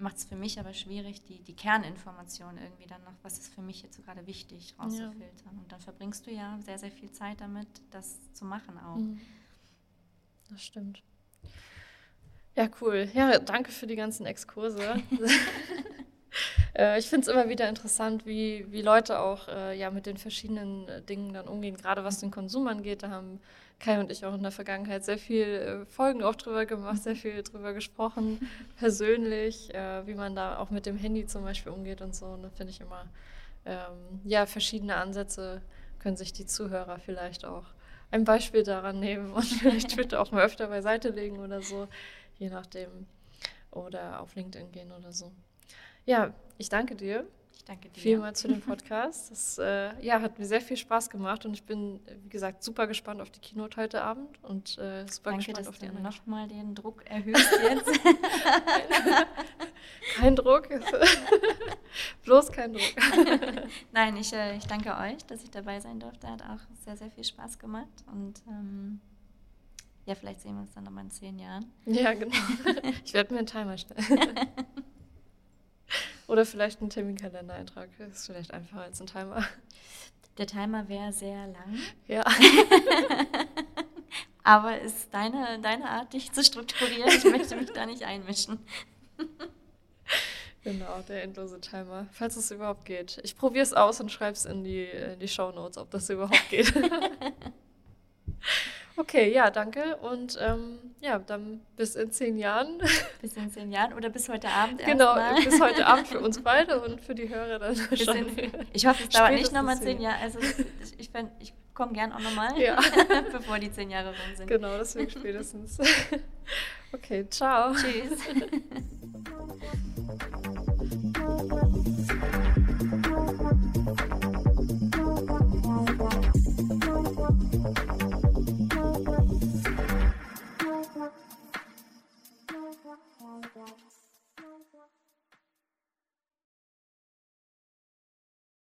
macht es für mich aber schwierig, die, die Kerninformation irgendwie dann noch, was ist für mich jetzt so gerade wichtig, rauszufiltern. Ja. Und dann verbringst du ja sehr, sehr viel Zeit damit, das zu machen auch. Mhm. Das stimmt. Ja, cool. Ja, danke für die ganzen Exkurse. [laughs] Äh, ich finde es immer wieder interessant, wie, wie Leute auch äh, ja, mit den verschiedenen äh, Dingen dann umgehen, gerade was den Konsum angeht. Da haben Kai und ich auch in der Vergangenheit sehr viel äh, Folgen auch drüber gemacht, sehr viel drüber gesprochen, [laughs] persönlich, äh, wie man da auch mit dem Handy zum Beispiel umgeht und so. Und da finde ich immer, ähm, ja, verschiedene Ansätze können sich die Zuhörer vielleicht auch ein Beispiel daran nehmen und [laughs] vielleicht Twitter auch mal öfter beiseite legen oder so, je nachdem. Oder auf LinkedIn gehen oder so. Ja, ich danke dir. Danke dir. Vielmals für den Podcast. Das äh, ja, hat mir sehr viel Spaß gemacht und ich bin, wie gesagt, super gespannt auf die Keynote heute Abend und äh, super danke, gespannt dass auf die du nochmal den Druck erhöhst jetzt. [laughs] kein Druck. [laughs] Bloß kein Druck. [laughs] Nein, ich, äh, ich danke euch, dass ich dabei sein durfte. Hat auch sehr, sehr viel Spaß gemacht und ähm, ja, vielleicht sehen wir uns dann nochmal in zehn Jahren. Ja, genau. Ich werde mir einen Timer stellen. Oder vielleicht einen Terminkalender-Eintrag. Das ist vielleicht einfacher als ein Timer. Der Timer wäre sehr lang. Ja. [laughs] Aber ist deine, deine Art, dich zu strukturieren. Ich möchte mich da nicht einmischen. [laughs] Genau, der endlose Timer. Falls es überhaupt geht. Ich probiere es aus und schreibe es in die, in die Show Notes, ob das überhaupt geht. [laughs] Okay, ja, danke. Und ähm, ja, dann bis in zehn Jahren. [laughs] Bis in zehn Jahren oder bis heute Abend Genau, bis heute Abend für uns [laughs] beide und für die Hörer dann schon. Ich hoffe, es dauert nicht nochmal zehn Jahre. Also ich, ich, ich komme gern auch nochmal, ja. [laughs] bevor die zehn Jahre rum sind. Genau, deswegen spätestens. Okay, ciao. Tschüss. Yeah.